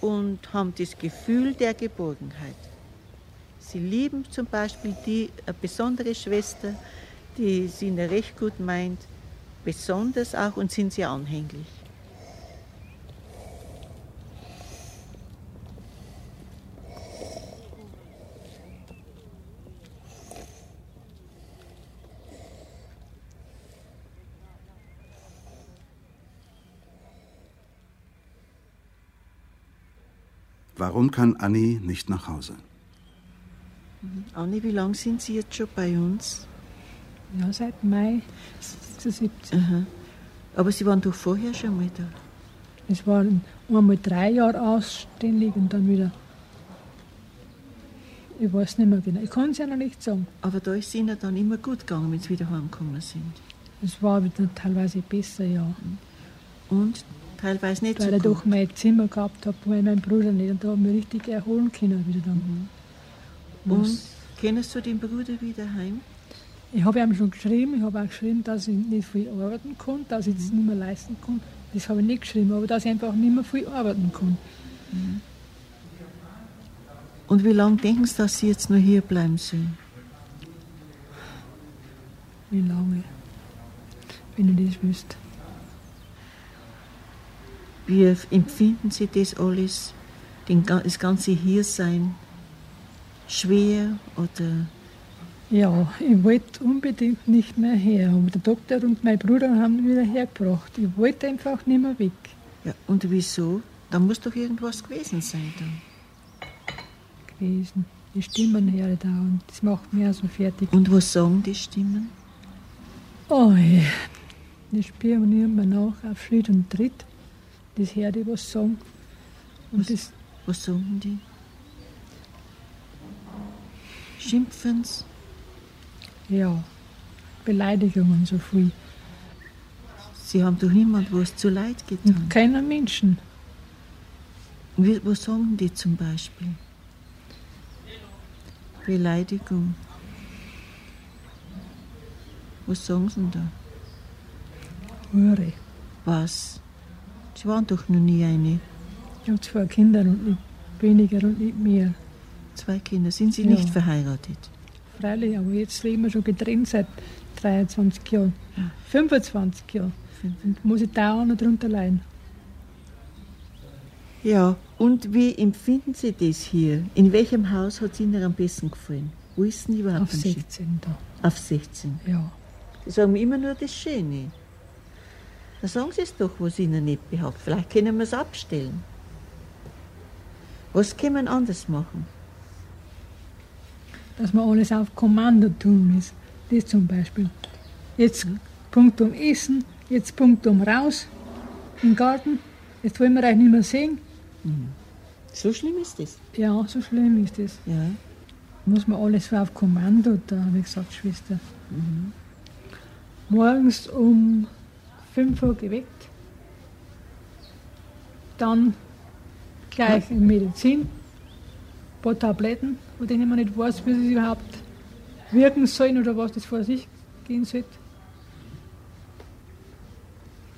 und haben das Gefühl der Geborgenheit. Sie lieben zum Beispiel die eine besondere Schwester, die sie recht gut meint, besonders auch und sind sehr anhänglich. Warum kann Anni nicht nach Hause? Anni, wie lange sind Sie jetzt schon bei uns? Ja, seit Mai 76. Aha. Aber Sie waren doch vorher schon mal da. Es waren einmal drei Jahre ausständig und dann wieder. Ich weiß nicht mehr genau. Ich kann es ja noch nicht sagen. Aber da ist es Ihnen dann immer gut gegangen, wenn Sie wieder heimgekommen sind. Es war wieder teilweise besser, ja. Und teilweise nicht Weil so ich gut. doch mein Zimmer gehabt habe, wo ich meinen Bruder nicht. Und da habe ich mich richtig erholen können wieder dann. Und kennst du den Bruder wieder heim? Ich habe ihm schon geschrieben, ich habe auch geschrieben, dass ich nicht viel arbeiten kann, dass ich das nicht mehr leisten kann. Das habe ich nicht geschrieben, aber dass ich einfach nicht mehr viel arbeiten kann. Und wie lange denken Sie, dass Sie jetzt noch hier bleiben sollen? Wie lange? Wenn ich das wüsste. Wie empfinden Sie das alles, das ganze Hiersein, schwer oder Ja, ich wollte unbedingt nicht mehr her. Aber der Doktor und mein Bruder haben mich wieder hergebracht. Ich wollte einfach nicht mehr weg. Ja, und wieso? Da muss doch irgendwas gewesen sein dann. gewesen. Die Stimmen her da und das macht mich auch so fertig. Und was sagen die Stimmen? Oh, die spielen mir nach auf Schritt und Tritt. Das hört ich was sagen. Und das, Was sagen die? Schimpfen's? ja, Beleidigungen so viel. Sie haben doch niemand was zu leid getan. Keiner Menschen. Wie, was sagen die zum Beispiel? Beleidigung. Was sagen sie denn da? Hure. Was? Sie waren doch noch nie eine. Ich habe zwei Kinder und nicht weniger und nicht mehr. Zwei Kinder. Sind Sie Ja. nicht verheiratet? Freilich, aber jetzt leben wir schon getrennt seit 23 Jahren. 25 Jahren. Und muss ich da auch noch drunter leiden. Ja, und wie empfinden Sie das hier? In welchem Haus hat es Ihnen am besten gefallen? Wo ist denn überhaupt Auf am schönsten? 16 da. Auf 16. Ja. Sie sagen immer nur das Schöne. Da sagen Sie es doch, was Ihnen nicht behagt. Vielleicht können wir es abstellen. Was können wir anders machen? Dass man alles auf Kommando tun muss. Das zum Beispiel. Jetzt Punkt um Essen, jetzt Punkt um raus im Garten. Jetzt wollen wir euch nicht mehr sehen. So schlimm ist das? Ja, so schlimm ist das. Ja. Muss man alles so auf Kommando da, habe ich gesagt, Schwester. Morgens um 5 Uhr geweckt. Dann gleich in Medizin, ein paar Tabletten, von denen man nicht weiß, wie sie überhaupt wirken sollen oder was das vor sich gehen sollte.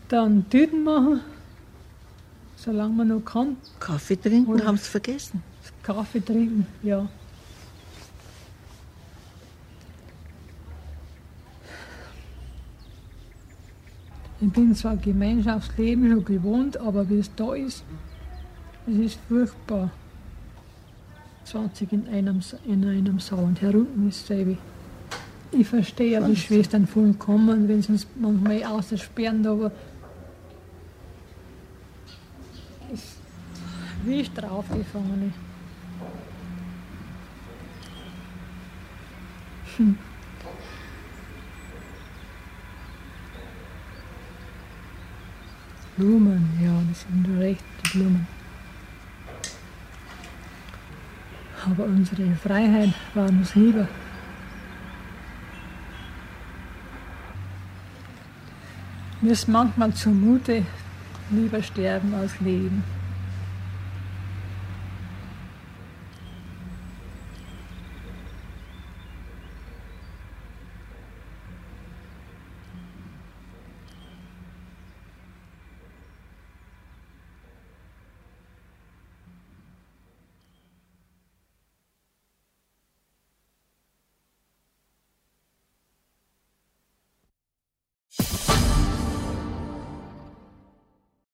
Dann Tüten machen, solange man noch kann. Kaffee trinken, haben sie vergessen. Kaffee trinken, ja. Ich bin zwar Gemeinschaftsleben schon gewohnt, aber wie es da ist, es ist furchtbar. 20 in einem, in einem Saal und herunten ist selbe. Ich verstehe aber die Schwestern vollkommen, wenn sie uns manchmal aussperren, aber ist wie Strafgefangene. Hm. Blumen, ja, das sind recht die Blumen. Aber unsere Freiheit war uns lieber. Mir ist manchmal zumute, lieber sterben als leben.